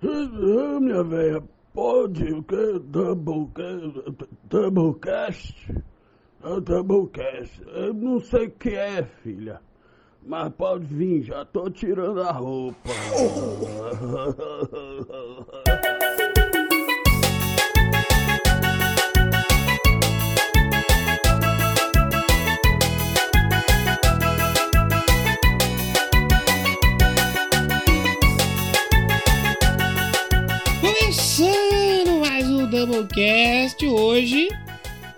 Ah, minha velha, pode o que? Doublecast? Doublecast? Ah, Doublecast. Eu não sei o que é, filha. Mas pode vir, já tô tirando a roupa. Doublecast hoje,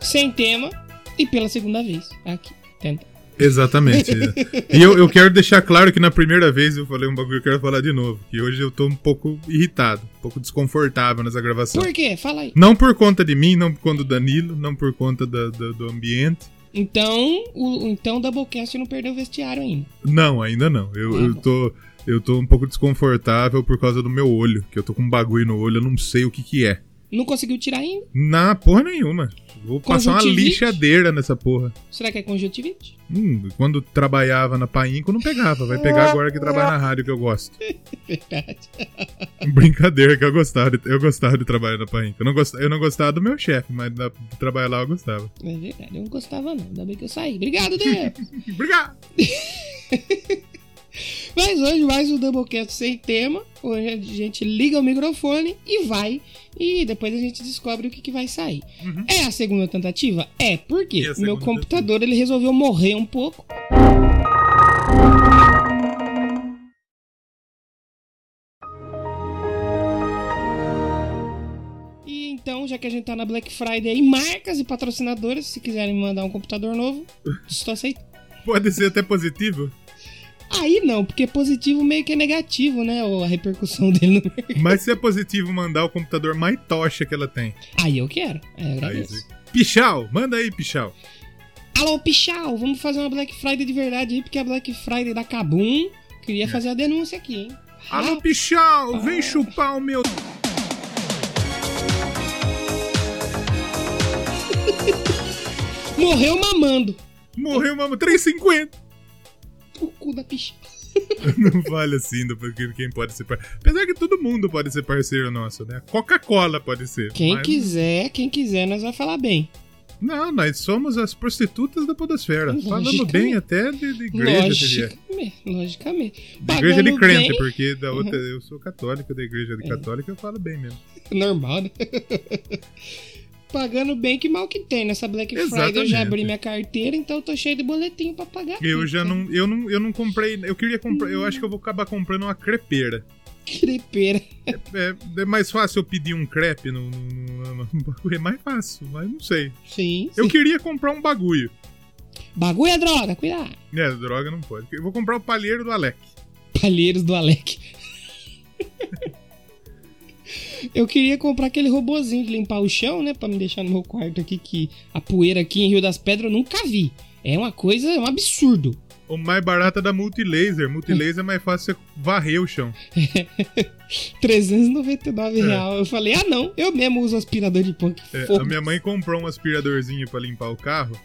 sem tema e pela segunda vez aqui. Tenta. Exatamente. e eu, eu quero deixar claro que na primeira vez eu falei um bagulho que eu quero falar de novo. Que hoje eu tô um pouco irritado, um pouco desconfortável nessa gravação. Por quê? Fala aí. Não por conta de mim, não por conta do Danilo, não por conta da- da- do ambiente. Então, o, então o Doublecast não perdeu o vestiário ainda. Não, ainda não. Eu, Ah, eu tô. Eu tô um pouco desconfortável por causa do meu olho. Que eu tô com um bagulho no olho, eu não sei o que que é. Não conseguiu tirar ainda? Na porra nenhuma. Vou passar uma lixadeira nessa porra. Será que é conjuntivite? Hum, quando trabalhava na Painco não pegava. Vai pegar agora que trabalha na rádio que eu gosto. Verdade. Brincadeira que eu gostava de, eu gostava de trabalhar na Painco. Eu não gostava, eu não gostava do meu chefe, mas da, de trabalhar lá eu gostava. É verdade, eu não gostava não. Ainda bem que eu saí. Obrigado, Deus. Obrigado! Mas hoje mais um Doublecast sem tema. Hoje a gente liga o microfone e vai. E depois a gente descobre o que, que vai sair. Uhum. É a segunda tentativa? É, por quê? E a O meu computador ele resolveu morrer um pouco. E então, já que a gente tá na Black Friday aí, marcas e patrocinadores, se quiserem mandar um computador novo, estou aceitando. Pode ser até positivo, Aí não, porque positivo meio que é negativo, né? A repercussão dele no mercado. mas se é positivo mandar o computador mais tocha que ela tem. Aí eu quero. Aí, agradeço. Pichal, manda aí, Pichal. Alô, Pichal, vamos fazer uma Black Friday de verdade aí, porque a Black Friday da Kabum. Queria fazer a denúncia aqui, hein? Alô, Ah, Pichal, vem chupar o meu. morreu mamando. Morreu, mamo, 3,50. O cu da Pichal. Não vale assim, do- porque quem pode ser parceiro. Apesar que todo mundo pode ser parceiro nosso, né? Coca-Cola pode ser. Quem mas- quiser, quem quiser, nós vai falar bem. Não, nós somos as prostitutas da podosfera. Falando bem até de, de igreja. Logicamente. Logicamente. De igreja de crente, bem, porque da outra, eu sou católica, da igreja de É. católica eu falo bem mesmo. Normal, né? Pagando bem, que mal que tem. Nessa Black Friday eu já Exatamente. abri minha carteira, então eu tô cheio de boletinho pra pagar. Eu já né? não, eu não, eu não comprei, eu queria comprar, eu acho que eu vou acabar comprando uma crepeira. Crepeira. É, é mais fácil eu pedir um crepe no, no, no- é mais fácil, mas não sei. Sim. Eu sim. queria comprar um bagulho. Bagulho é droga, cuidado. É, droga não pode. Eu vou comprar o palheiro do Alec. Palheiros do Alec. Eu queria comprar aquele robozinho de limpar o chão, né? Pra me deixar no meu quarto aqui, que a poeira aqui em Rio das Pedras eu nunca vi. É uma coisa, é um absurdo. O mais barato é da Multilaser. Multilaser é mais fácil você varrer o chão. 399 É. real. Eu falei, ah não, eu mesmo uso aspirador de que É, a minha mãe comprou um aspiradorzinho pra limpar o carro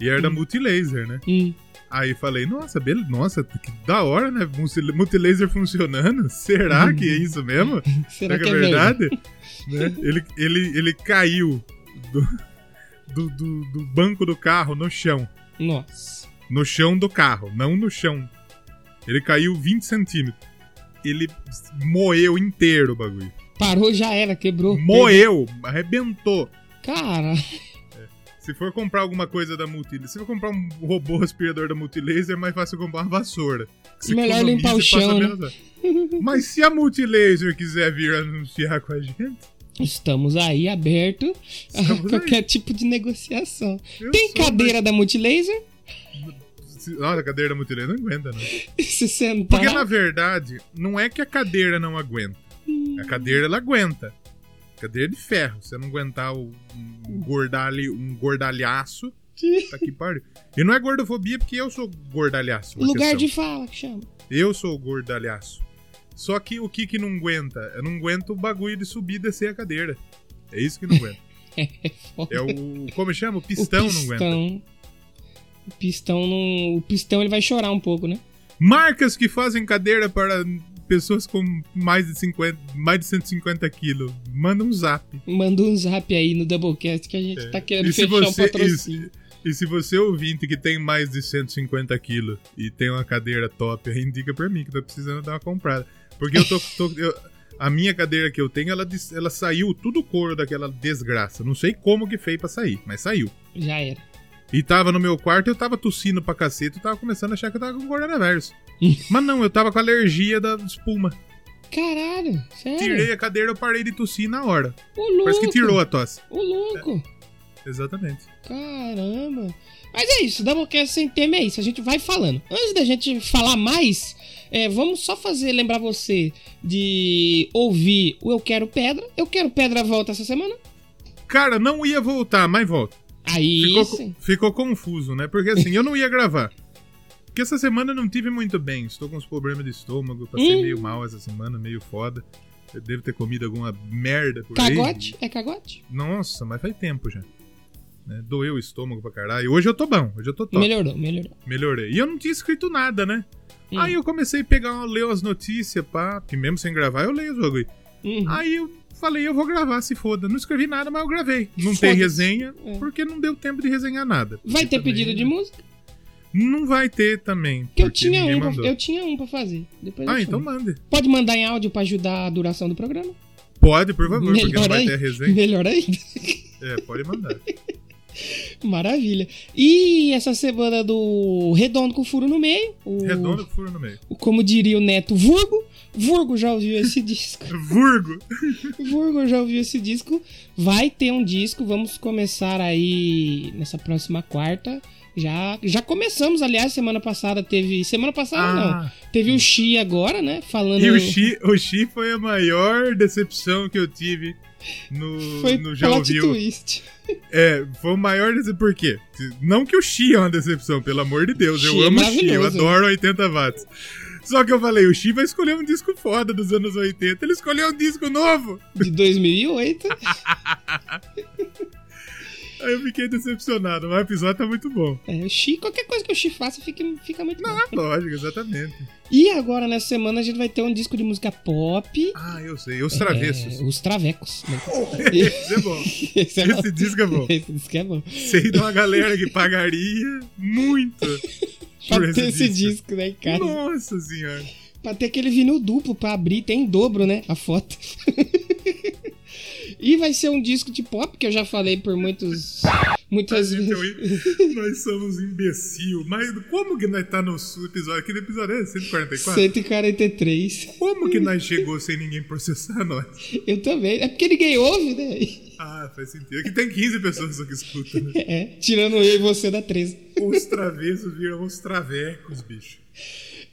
e era da Multilaser, né? Hum. Aí falei, nossa, bele... nossa, que da hora, né? Multi- Multilaser funcionando? Será que é isso mesmo? Será Será que é verdade? Né? Ele, ele, ele caiu do, do, do- do banco do carro no chão. Nossa. No chão do carro, não no chão. Ele caiu 20 centímetros. Ele moeu inteiro o bagulho. Parou, já era, quebrou. Moeu, arrebentou. Cara, Se for comprar alguma coisa da Multilaser, se for comprar um robô aspirador da Multilaser, é mais fácil comprar uma vassoura. Se Melhor limpar o chão, né? Mas se a Multilaser quiser vir anunciar com a gente, estamos aí abertos a Estamos aí. qualquer tipo de negociação. eu Tem cadeira da Multilaser? Nossa, a cadeira da Multilaser não aguenta, não. Se sentar. Porque na verdade, não é que a cadeira não aguenta. A cadeira ela aguenta. Cadeira de ferro. Se você não aguentar um, gordalho, um gordalhaço, tá aqui pariu. E não é gordofobia porque eu sou gordalhaço. Lugar questão. de fala que chama. Eu sou gordalhaço. Só que o que que não aguenta? Eu não aguento o bagulho de subir e descer a cadeira. É isso que não aguenta. Foda. É o. Como chama? O pistão, o não aguenta. pistão. O pistão não. O pistão ele vai chorar um pouco, né? Marcas que fazem cadeira para pessoas com mais de 50, mais de 150 quilos. Manda um zap. Manda um zap aí no Doublecast que a gente tá querendo É. E se fechar um você- patrocínio. E se você ouvinte que tem mais de 150 quilos e tem uma cadeira top, aí indica pra mim que tô precisando dar uma comprada. Porque eu tô. tô- eu- a minha cadeira que eu tenho, ela, ela saiu tudo couro daquela desgraça. Não sei como que fez pra sair, mas saiu. Já era. E tava no meu quarto, eu tava tossindo pra cacete, eu tava começando a achar que eu tava com coronavírus. Mas não, eu tava com alergia da espuma. Caralho, sério. Tirei a cadeira, eu parei de tossir na hora. O louco. Parece que tirou a tosse. O louco. Exatamente. Caramba. Mas é isso, Doublecast sem tema é isso. A gente vai falando. Antes da gente falar mais, é, vamos só fazer lembrar você de ouvir o Eu Quero Pedra. Eu Quero Pedra volta essa semana. Cara, não ia voltar, mas volta. Aí Ficou, sim. ficou confuso, né? Porque assim, eu não ia gravar. Porque essa semana eu não tive muito bem. Estou com uns problemas de estômago, passei Hum. meio mal essa semana, meio foda. Eu devo ter comido alguma merda por aí. Cagote? É cagote? Nossa, mas faz tempo já. Né? Doeu o estômago pra caralho. Hoje eu tô bom, hoje eu tô top. Melhorou, melhorou. Melhorei. E eu não tinha escrito nada, né? Hum. Aí eu comecei a pegar, ler as notícias, pá. Que mesmo sem gravar, eu leio os bagulho. Uhum. Aí eu falei, eu vou gravar, se foda. Não escrevi nada, mas eu gravei. Não tem resenha, É. porque não deu tempo de resenhar nada. Vai Porque ter também- pedido de música? Não vai ter também. Que eu porque tinha, um pra, eu tinha um pra fazer. Depois Ah, então mande. Pode mandar em áudio pra ajudar a duração do programa? Pode, por favor, porque não Melhor vai aí. ter a resenha. Melhor ainda. É, pode mandar. Maravilha. E essa semana do Redondo com Furo no Meio. O, Redondo com furo no meio. o- Como diria o Neto Vurgo. Vurgo já ouviu esse disco. Vurgo. Vurgo já ouviu esse disco. Vai ter um disco. Vamos começar aí nessa próxima quarta. Já, já começamos, aliás, semana passada teve. Semana passada não. Ah, Teve o Xi agora, né? Falando. e o Xi, o Xi foi a maior decepção que eu tive no, Foi no Já Ouviu. twist. É, foi o maior decepção. Por quê? Não que o Xi é uma decepção, pelo amor de Deus. Xi eu é amo o Xi, eu adoro 80 watts. Só que eu falei, o Xi vai escolher um disco foda dos anos 80. Ele escolheu um disco novo. De 2008. Aí eu fiquei decepcionado, mas o episódio tá muito bom. É, o Xi, qualquer coisa que o Xi faça fica, fica muito bom. Ah, lógico, exatamente. E agora, nessa semana, a gente vai ter um disco de música pop. Ah, eu sei. Os travessos. É, os Travecos. né? Esse é bom. Esse é. Esse disco é bom. Esse disco é bom. Sei de uma galera que pagaria muito Pra ter esse disco, né, cara? Nossa senhora. Pra ter aquele vinil duplo pra abrir, tem em dobro, né? A foto. E vai ser um disco de pop, que eu já falei por muitos. Muitas Gente, vezes. eu- nós somos imbecil. Mas como que nós tá no episódio? Aquele episódio é 144? 143. Como que nós chegou sem ninguém processar nós? Eu também. É porque ninguém ouve, né? Ah, faz sentido. Aqui tem 15 pessoas só que escutam, né? É, tirando eu e você da 13. Os travessos viram os travecos, bicho.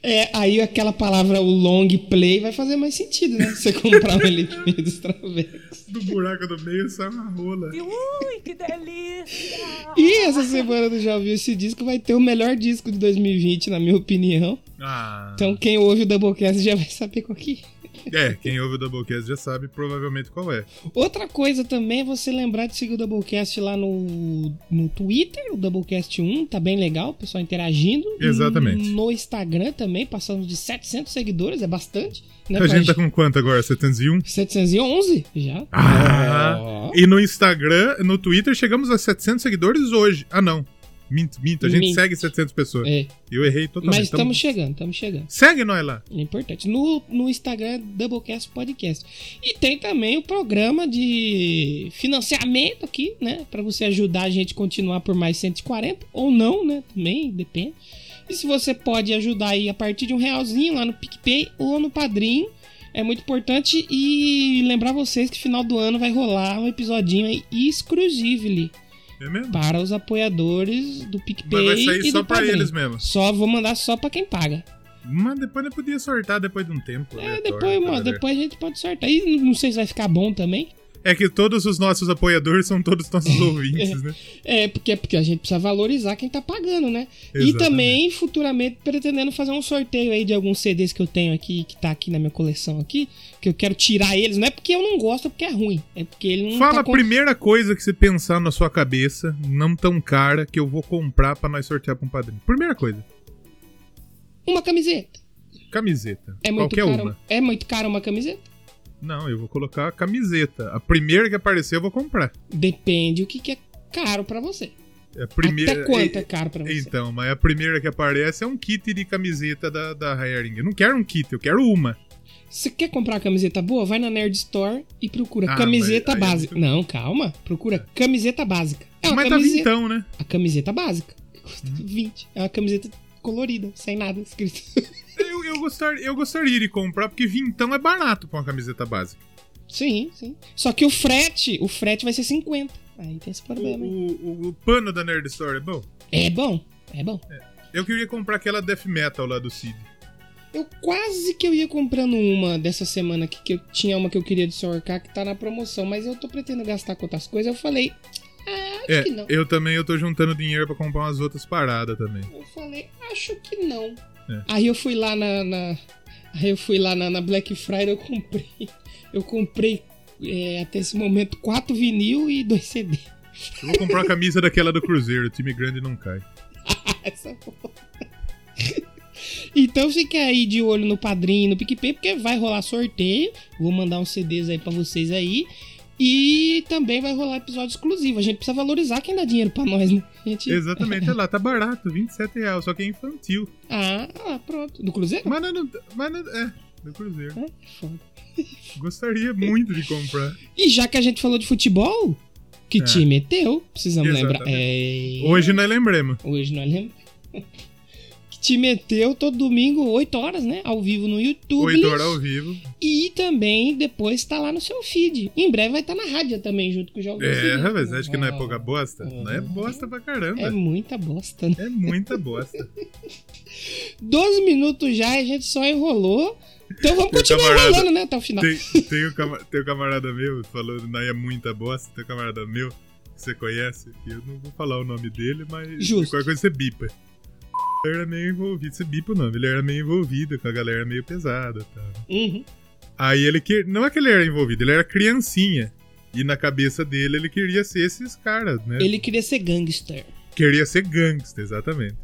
É, aí aquela palavra, o long play, vai fazer mais sentido, né? Você comprar um LP dos Travecos. Do buraco do meio sai uma rola. Ui, que delícia! E essa semana do Já Ouviu Esse Disco vai ter o melhor disco de 2020, na minha opinião. Ah. Então quem ouve o Doublecast já vai saber qual que é. É, quem ouve o Doublecast já sabe provavelmente qual é. Outra coisa também é você lembrar de seguir o Doublecast lá no, no Twitter, o Doublecast 1, tá bem legal, o pessoal interagindo. Exatamente. No Instagram também, passamos de 700 seguidores, é bastante. Né, A gente tá com quanto agora? 701? 711 já. Ah! Ó. E no Instagram, no Twitter, chegamos a 700 seguidores hoje. Ah, não. Minto, minto. A gente Minto. segue 700 pessoas. É, Eu errei totalmente. mas estamos chegando, estamos chegando. Segue nós lá. É importante. No, no Instagram, é Doublecast Podcast. E tem também o programa de financiamento aqui, né? Pra você ajudar a gente a continuar por mais 140 ou não, né? Também depende. E se você pode ajudar aí a partir de um realzinho lá no PicPay ou no Padrim, é muito importante. E lembrar vocês que final do ano vai rolar um episodinho aí exclusivo É mesmo? para os apoiadores do PicPay Mas vai sair e só pra eles mesmo. Só vou mandar só pra quem paga. Mas depois nós podia sortar depois de um tempo. É, aleatório, depois, mano, galera. depois a gente pode sortar. E não sei se vai ficar bom também. É que todos os nossos apoiadores são todos nossos ouvintes, né? É, porque, porque a gente precisa valorizar quem tá pagando, né? E Exatamente. também, futuramente, pretendendo fazer um sorteio aí de alguns CDs que eu tenho aqui, que tá aqui na minha coleção aqui, que eu quero tirar eles. Não é porque eu não gosto, é porque é ruim. É porque ele não Fala tá a com... primeira coisa que você pensar na sua cabeça, não tão cara, que eu vou comprar pra nós sortear pra um padrinho. Primeira coisa. Uma camiseta. Camiseta. É muito Qualquer caro. uma. É muito caro uma camiseta? Não, eu vou colocar a camiseta. A primeira que aparecer eu vou comprar. Depende o que, que é caro pra você. A primeira... Até quanto é caro pra você? Então, mas a primeira que aparece é um kit de camiseta da, da Hering. Eu não quero um kit, eu quero uma. Você quer comprar uma camiseta boa? Vai na Nerd Store e procura Ah, camiseta é básica. muito- Não, calma. Procura camiseta básica. É uma mas tá camiseta. vintão, né? A camiseta básica. Custa Hum. 20. É uma camiseta colorida, sem nada escrito. Eu, eu, gostar, eu gostaria de comprar, porque vintão é barato pra uma camiseta básica. sim, sim. Só que o frete, o frete vai ser 50. Aí tem esse problema, o, o- o pano da Nerd Store é bom? É bom, é bom. Eu queria comprar aquela Death Metal lá do Cid. Eu quase que eu ia comprando uma dessa semana aqui, que eu tinha uma que eu queria de Sorcar que tá na promoção, mas eu tô pretendendo gastar com outras coisas. Eu falei, ah, acho É, que não. eu também eu tô juntando dinheiro pra comprar umas outras paradas também. Eu falei, acho que não. É. Aí eu fui lá na, na- Aí eu fui lá na, na Black Friday, eu comprei. Eu comprei é, até esse momento quatro vinil e dois CD. Eu vou comprar uma camisa daquela do Cruzeiro, o time grande não cai. Essa é. Então fique aí de olho no padrinho no PicPay, porque vai rolar sorteio. Vou mandar uns CDs aí pra vocês aí. E também vai rolar episódio exclusivo. A gente precisa valorizar quem dá dinheiro pra nós, né? Gente... Exatamente, olha lá, tá barato, 27 reais, só que é infantil. Ah, ah, pronto. Do Cruzeiro? Mas não, mas não, é, do Cruzeiro. É, foda. Gostaria muito de comprar. E já que a gente falou de futebol, que É. time é teu? Precisamos Exatamente. lembrar. É... Hoje nós lembremos. Hoje nós lembramos. que time é teu todo domingo, 8 horas, né? Ao vivo no YouTube. 8 horas ao vivo. E também depois tá lá no seu feed. Em breve vai estar na rádio também, junto com o Jogo É, rapaz, acha que não é pouca bosta? Não é bosta pra caramba. É muita bosta, né? É muita bosta. 12 minutos já e a gente só enrolou. Então vamos continuar camarada, enrolando, né? Até o final. Tem, tem, o cama- tem o camarada meu, falou não é muita bosta, tem o camarada meu, que você conhece, que eu não vou falar o nome dele, mas Justo. qualquer coisa você bipa. Ele era meio envolvido, você bipa o nome, ele era meio envolvido com a galera meio pesada tal. Uhum. Aí ele que não é que ele era envolvido, ele era criancinha. E na cabeça dele ele queria ser esses caras, né? Ele queria ser gangster. Queria ser gangster, exatamente.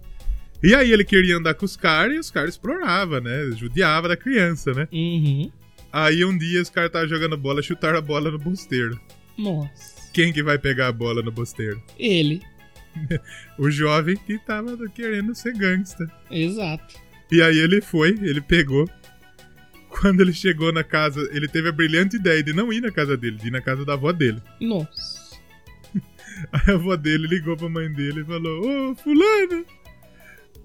E aí ele queria andar com os caras e os caras exploravam, né? Judiava da criança, né? Uhum. Aí um dia os caras estavam jogando bola, chutaram a bola no bosteiro. Nossa. Quem que vai pegar a bola no bosteiro? Ele. O jovem que tava querendo ser gangsta. Exato. E aí ele foi, ele pegou. Quando ele chegou na casa, ele teve a brilhante ideia de não ir na casa dele, de ir na casa da avó dele. Nossa. Aí a avó dele ligou pra mãe dele e falou: Ô, fulano,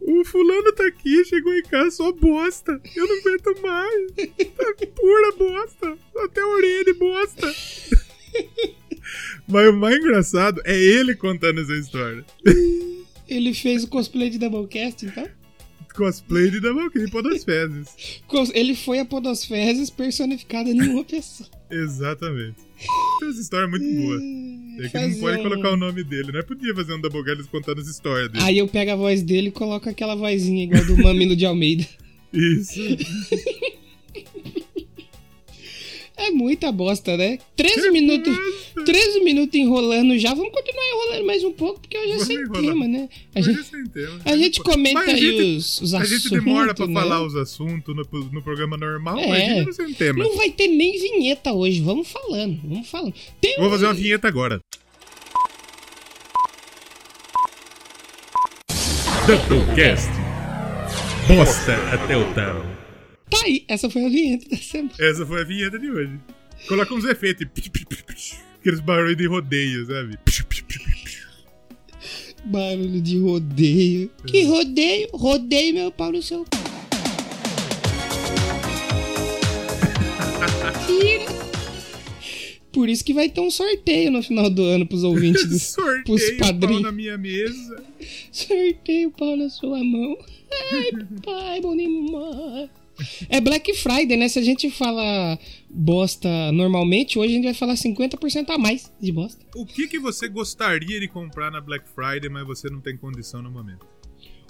o fulano tá aqui, chegou em casa só bosta. Eu não aguento mais. Tá pura bosta. Até a orelha de bosta. Mas o mais engraçado é ele contando essa história. Ele fez o cosplay de Doublecast, então? Cosplay de Damalquim por das fezes. Cos- Ele foi a Podosfezes personificada em uma pessoa. Exatamente. Essa história é muito boa. É que não pode um- colocar o nome dele, né? Podia fazer um Doublecast contando as histórias dele. Aí eu pego a voz dele e coloco aquela vozinha igual do Mamilo de Almeida. Isso. É muita bosta, né? 13 minutos. 13 minutos enrolando já. Vamos continuar enrolando mais um pouco, porque hoje é Vamos sem enrolar. tema, né? A Hoje gente, é sem tema. a gente comenta Mas a aí gente- os, os A assuntos. gente demora pra né? falar os assuntos no, no programa normal, É. imagina sem tema. Não vai ter nem vinheta hoje. Vamos falando, vamos falando. Tem Vou um- fazer uma vinheta agora. Doublecast. Bosta até o tal. Tá aí, essa foi a vinheta da semana. Essa foi a vinheta de hoje. Coloca uns efeitos. Aqueles barulhos de rodeio, sabe? Barulho de rodeio. Que rodeio? Rodeio meu pau no seu. Tira. Por isso que vai ter um sorteio no final do ano pros ouvintes do Sorteio pros pau padrinhos. na minha mesa. Sorteio pau na sua mão. Ai, pai, bom demais. É Black Friday, né? Se a gente fala bosta normalmente, hoje a gente vai falar 50% a mais de bosta. O que, que você gostaria de comprar na Black Friday, mas você não tem condição no momento?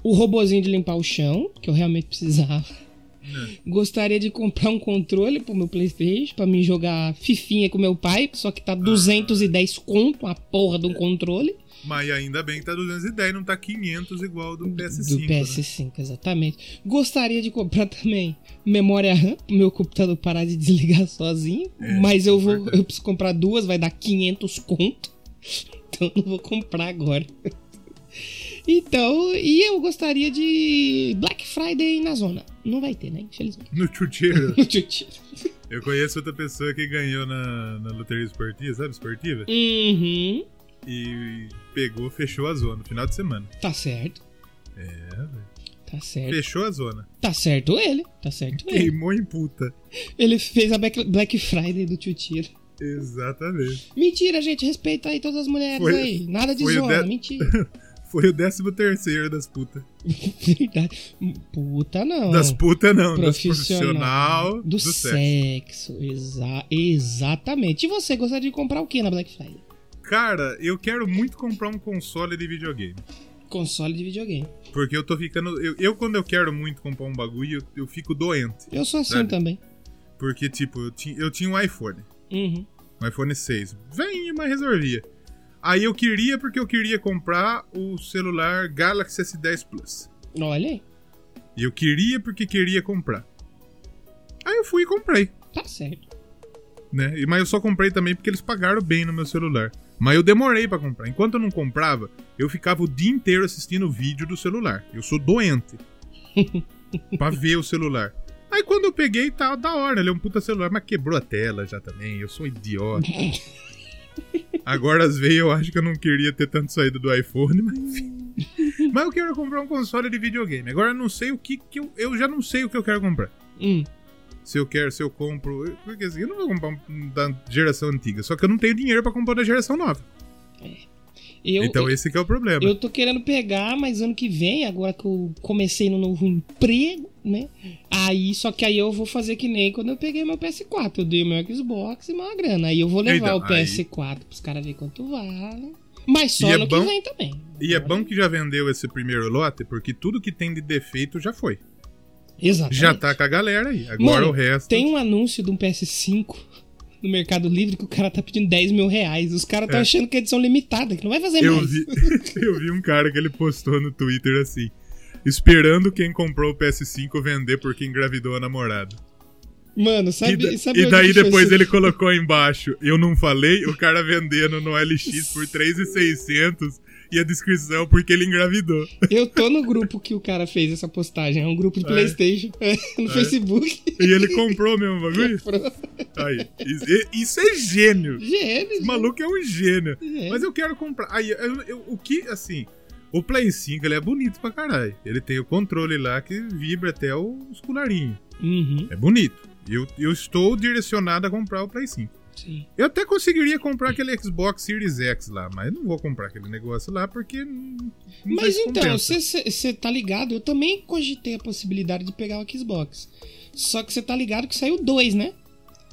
O robozinho de limpar o chão, que eu realmente precisava. Gostaria de comprar um controle pro meu Playstation pra mim jogar fifinha com meu pai, só que tá 210 conto a porra de um controle. Mas ainda bem que tá 210, não tá 500 igual do PS5. Do né? PS5, exatamente. Gostaria de comprar também memória RAM pro meu computador parar de desligar sozinho. É, mas eu vou, verdade. eu preciso comprar duas, vai dar 500 conto. Então eu não vou comprar agora. Então, e eu gostaria de Black Friday na zona. Não vai ter, né? Infelizmente. No chuteiro. Uhum. Eu conheço outra pessoa que ganhou na, na loteria esportiva, sabe? Esportiva. Uhum. E pegou, fechou a zona no final de semana. Tá certo. É, velho. Tá certo. Fechou a zona. Tá certo ele. Tá certo ele. Queimou em puta. Ele fez a Black Friday do Tchutira. Exatamente. Mentira, gente. Respeita aí todas as mulheres Foi- aí. Nada de zona. de- Mentira. Foi o 13 terceiro das putas. Verdade. Puta não. Das putas não, das Profissional. profissional Do, sexo. sexo. Exa exatamente. E você gostaria de comprar o que na Black Friday? Cara, eu quero muito comprar um console de videogame. Console de videogame. Porque eu tô ficando. Eu, eu, quando eu quero muito comprar um bagulho, eu, eu fico doente. Eu sou assim Sabe? também. Porque, tipo, eu, ti, eu tinha um iPhone. Uhum. Um iPhone 6. Vem, mas resolvia. Aí eu queria porque eu queria comprar o celular Galaxy S10 Plus. Olha aí. E eu queria porque queria comprar. Aí eu fui e comprei, Tá certo. né? Mas eu só comprei também porque eles pagaram bem no meu celular. Mas eu demorei pra comprar. Enquanto eu não comprava, eu ficava o dia inteiro assistindo vídeo do celular. Eu sou doente. pra ver o celular. Aí quando eu peguei, tá da hora. Ele é um puta celular, mas quebrou a tela já também. Eu sou idiota. Agora às vezes eu acho que eu não queria ter tanto saído do iPhone, mas enfim. Mas eu quero comprar um console de videogame. Agora eu não sei o que, que eu. Eu já não sei o que eu quero comprar. Hum. Se eu quero, se eu compro. Porque assim, eu não vou comprar um da geração antiga. Só que eu não tenho dinheiro pra comprar da geração nova. Eu, então esse que é o problema. Eu tô querendo pegar, mas ano que vem, agora que eu comecei no novo emprego, né? Aí, só que aí eu vou fazer que nem quando eu peguei meu PS4. Eu dei meu Xbox e uma grana. Aí eu vou levar Então, o aí- PS4 pros caras verem quanto vale. Mas só E é ano bom- que vem também. E é bom que já vendeu esse primeiro lote, porque tudo que tem de defeito já foi. Exatamente. Já tá com a galera aí. Agora Mano, o resto. Tem um anúncio de um PS5 no Mercado Livre que o cara tá pedindo 10 mil reais. Os caras estão É. achando que é edição limitada, que não vai fazer Eu mais. vi, eu vi um cara que ele postou no Twitter assim: esperando quem comprou o PS5 vender porque engravidou a namorada. Mano, sabe, e, sabe e daí depois ele colocou embaixo: Eu não falei, o cara vendendo no LX por 3,600 e a descrição porque ele engravidou. Eu tô no grupo que o cara fez essa postagem. É um grupo de É. Playstation no Facebook. E ele comprou mesmo o bagulho? Aí, isso, é gênio. Gênio. Esse maluco é um gênio. É. Mas eu quero comprar. Aí, eu- eu- o que, assim. O Play 5 ele é bonito pra caralho. Ele tem o controle lá que vibra até os colarinhos. Uhum, É bonito. Eu, eu estou direcionado a comprar o Play 5. Sim. Eu até conseguiria comprar aquele Xbox Series X lá, mas não vou comprar aquele negócio lá porque. Não, Mas então, você tá ligado? Eu também cogitei a possibilidade de pegar o Xbox. Só que você tá ligado que saiu dois, né?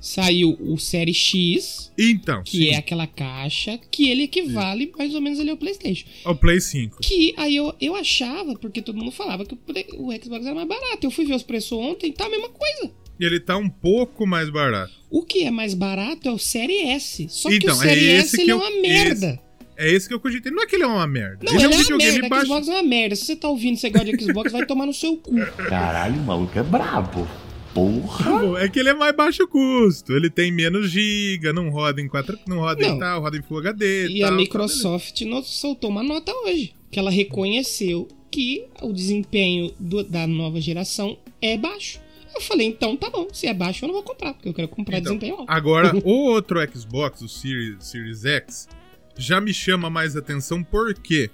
Saiu o Série X, Então, que sim, é aquela caixa, que ele equivale mais ou menos ali ao PlayStation. o Play 5. Que aí eu, eu achava, porque todo mundo falava que o, o Xbox era mais barato. Eu fui ver os preços ontem, tá a mesma coisa. E ele tá um pouco mais barato. O que é mais barato é o Série S. Só que Então, o é Série esse S que ele é eu- uma merda. É esse que eu cogitei. Não é que ele é uma merda. Não, ele, ele, é um é videogame merda. baixo. Xbox é uma merda. Se você tá ouvindo, você gosta de Xbox, vai tomar no seu cu. Caralho, o maluco é brabo. Porra. Bom, É que ele é mais baixo custo. Ele tem menos giga, não roda em 4, não roda Não. em tal, roda em Full HD. E tal, a Microsoft no- soltou uma nota hoje. Que ela reconheceu que o desempenho do- da nova geração é baixo. Eu falei, então tá bom. Se é baixo, eu não vou comprar, porque eu quero comprar Então, desempenho alto. Agora, o outro Xbox, o Series, Series X, já me chama mais atenção por quê?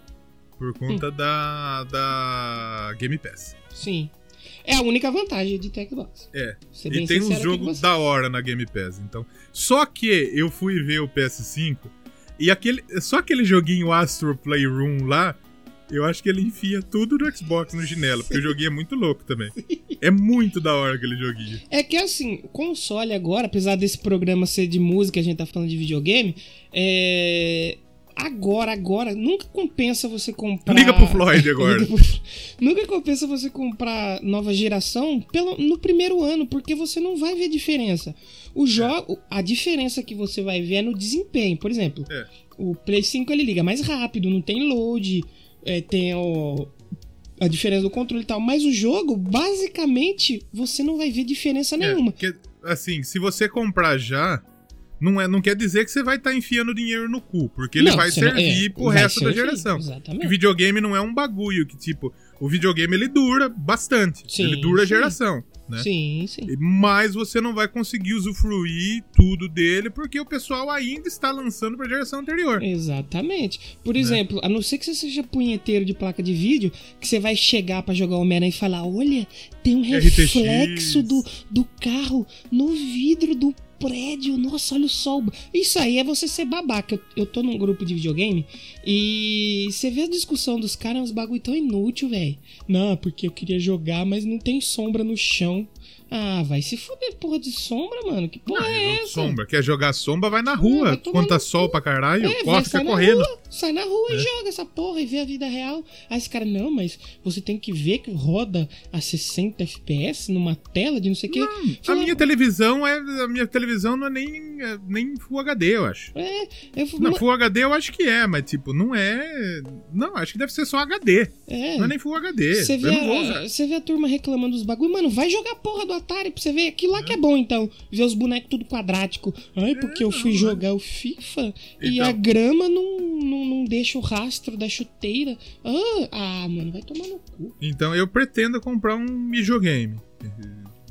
Por conta da, da Game Pass. Sim. É a única vantagem de ter Xbox. É. E tem sincero aqui jogo com você. da hora na Game Pass. Então, só que eu fui ver o PS5 e aquele, só aquele joguinho Astro Playroom lá, eu acho que ele enfia tudo no Xbox no chinelo, porque o joguinho é muito louco também. É muito da hora aquele joguinho. É que assim, o console agora, apesar desse programa ser de música, a gente tá falando de videogame, é... agora, agora, nunca compensa você comprar. Liga pro Floyd agora. Pro- Nunca compensa você comprar nova geração pelo, no primeiro ano, porque você não vai ver diferença. O jogo, a diferença que você vai ver é no desempenho. Por exemplo, É. o Play 5 ele liga mais rápido, não tem load, é, tem o, a diferença do controle e tal. Mas o jogo, basicamente, você não vai ver diferença É, nenhuma. porque, assim, se você comprar já, não, é, não quer dizer que você vai estar enfiando dinheiro no cu, porque ele Não, vai servir é, pro vai resto da servir, geração. Exatamente. Que videogame não é um bagulho que, tipo, o videogame ele dura bastante. Sim, ele dura a sim. geração, né? Sim, sim. Mas você não vai conseguir usufruir tudo dele porque o pessoal ainda está lançando pra geração anterior. Exatamente. Né? Por exemplo, a não ser que você seja punheteiro de placa de vídeo, que você vai chegar pra jogar Homem-Aranha e falar: olha, tem um RTX. reflexo do, do carro no vidro do prédio. Nossa, olha o sol. Isso aí é você ser babaca. Eu, eu tô num grupo de videogame e você vê a discussão dos caras, é uns bagulho tão inútil, velho. Não, porque eu queria jogar, mas não tem sombra no chão. Ah, vai se fuder, porra de sombra, mano. Que porra é Não, essa? sombra. Quer jogar sombra, vai na rua. tomar Quando tá sol pra caralho, É, corre, fica correndo. rua, sai na rua É. e joga essa porra e vê a vida real. Aí esse cara, não, mas você tem que ver que roda a 60 FPS numa tela de não sei o que. A Fala, minha televisão é. A minha televisão não é nem, é nem Full HD, eu acho. É, eu Não, "Ma- Full HD eu acho que é, mas tipo, não é. Não, acho que deve ser só HD. é. Não é nem Full HD. Você vê, a, vê a turma reclamando dos bagulho, mano, vai jogar a porra do Atari pra você ver aquilo lá que é bom, então. Ver os bonecos tudo quadrático. Ai, porque eu fui não, jogar o FIFA e Então. a grama não, não, não deixa o rastro da chuteira. Ah, ah, mano, vai tomar no cu. Então eu pretendo comprar um videogame.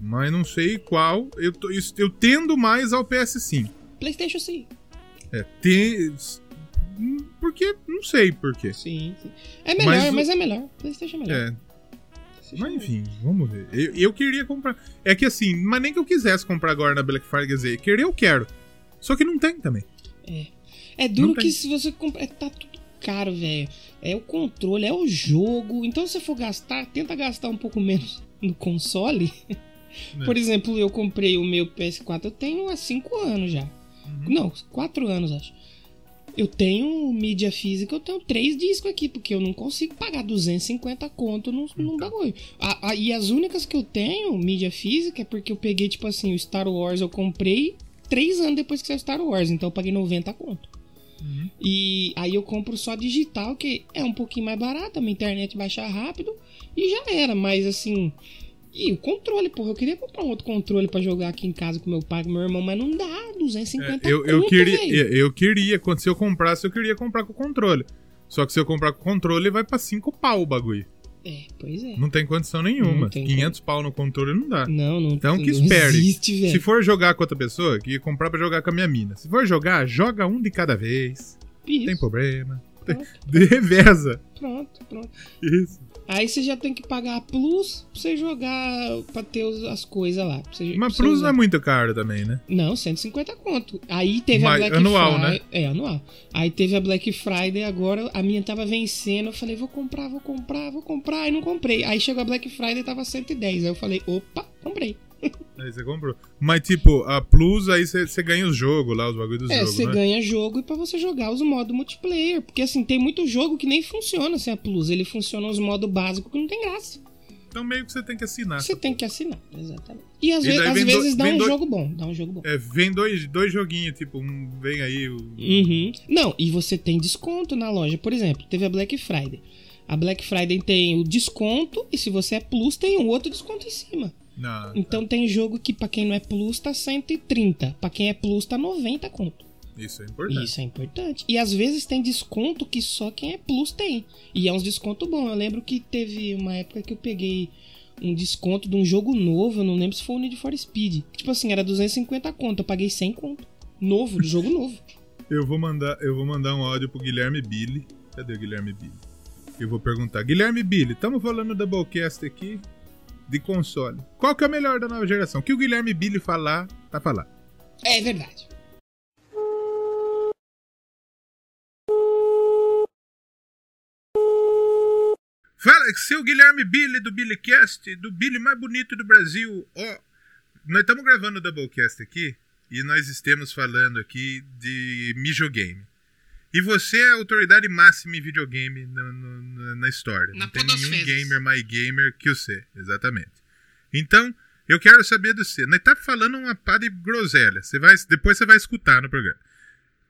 Mas não sei qual. Eu, tô- eu tendo mais ao PS5. Playstation sim. É, te- Porque. Não sei por quê. Sim, sim. É melhor, Mas mas, é melhor. Playstation é melhor. É, PlayStation mas é enfim, vamos ver. Eu, eu queria comprar. É que assim, mas nem que eu quisesse comprar agora na Black Friday, quer dizer, querer eu quero. Só que não tem também. É duro Não que tem. se você comprar. é, Tá tudo caro, velho. É o controle, é o jogo. Então, se você for gastar, tenta gastar um pouco menos no console. É. Por exemplo, eu comprei o meu PS4, eu tenho há 5 anos já. Uhum. Não, 4 anos, acho. Eu tenho mídia física, eu tenho três discos aqui, porque eu não consigo pagar 250 conto num, Então. num bagulho. A- a- e as únicas que eu tenho, mídia física, é porque eu peguei, tipo assim, o Star Wars eu comprei três anos depois que saiu Star Wars, então eu paguei 90 conto. Uhum. E aí eu compro só digital, que é um pouquinho mais barato, a minha internet baixa rápido e já era, mas assim. E o controle, porra, eu queria comprar um outro controle pra jogar aqui em casa com meu pai, com meu irmão, mas não dá, 250 É, eu, eu conto, queria, eu, eu queria, quando se eu comprasse, eu queria comprar com controle. Só que se eu comprar com controle, vai pra 5 pau o bagulho. É, pois é. Não tem condição nenhuma. Tem 500 pau no controle não dá. Não, não Então que espere. Existe, velho. Se for jogar com outra pessoa, que comprar pra jogar com a minha mina. Se for jogar, joga um de cada vez. Isso, Tem problema. Pronto. Reveza. pronto, pronto. Isso. Aí você já tem que pagar a Plus pra você jogar, pra ter as coisas lá. você- Mas Plus usar. não é muito caro também, né? Não, 150 conto. Aí teve Mas a Black anual, Friday. né? É, anual. Aí teve a Black Friday, agora a minha tava vencendo. Eu falei, vou comprar, vou comprar, vou comprar. Aí não comprei. Aí chegou a Black Friday tava 110. Aí eu falei, opa, comprei. Aí você comprou. Mas tipo, a Plus, aí você ganha os jogos lá, os bagulhos dos é, jogos, você né? ganha jogo e pra você jogar os modos multiplayer. Porque assim, tem muito jogo que nem funciona sem a Plus. Ele funciona os modos básicos que não tem graça. Então meio que você tem que assinar. Você tem que assinar, exatamente. E às, E ve- às vem do- vezes dá um jogo bom. Dá um jogo bom. É, vem dois, dois joguinhos, tipo, um, vem aí o... Uhum. Não, e você tem desconto na loja. Por exemplo, teve a Black Friday. A Black Friday tem o desconto e se você é Plus tem um outro desconto em cima. Na... Então tem jogo que pra quem não é Plus tá 130, pra quem é Plus tá 90 conto. Isso é importante. Isso é importante. E às vezes tem desconto que só quem é Plus tem. E é uns desconto bom. Eu lembro que teve uma época que eu peguei um desconto de um jogo novo, eu não lembro se foi o Need for Speed. Tipo assim, era 250 conto, eu paguei 100 conto. Novo, do jogo novo. Eu vou mandar, eu vou mandar um áudio pro Guilherme Billy. Cadê o Guilherme Billy? Eu vou perguntar. Guilherme Billy, estamos falando da Doublecast aqui de console. Qual que é o melhor da nova geração? O que o Guilherme Billy falar, tá falar. É verdade. Fala, seu Guilherme Billy do Billycast, do Billy mais bonito do Brasil. Ó, nós estamos gravando o Doublecast aqui e nós estamos falando aqui de mijogame. E você é a autoridade máxima em videogame no- no- no- na história. Na Não tem nenhum gamer mais gamer que você. Exatamente. Então, eu quero saber de você. Nós tá falando uma pá de groselha. Você vai, depois você vai escutar no programa.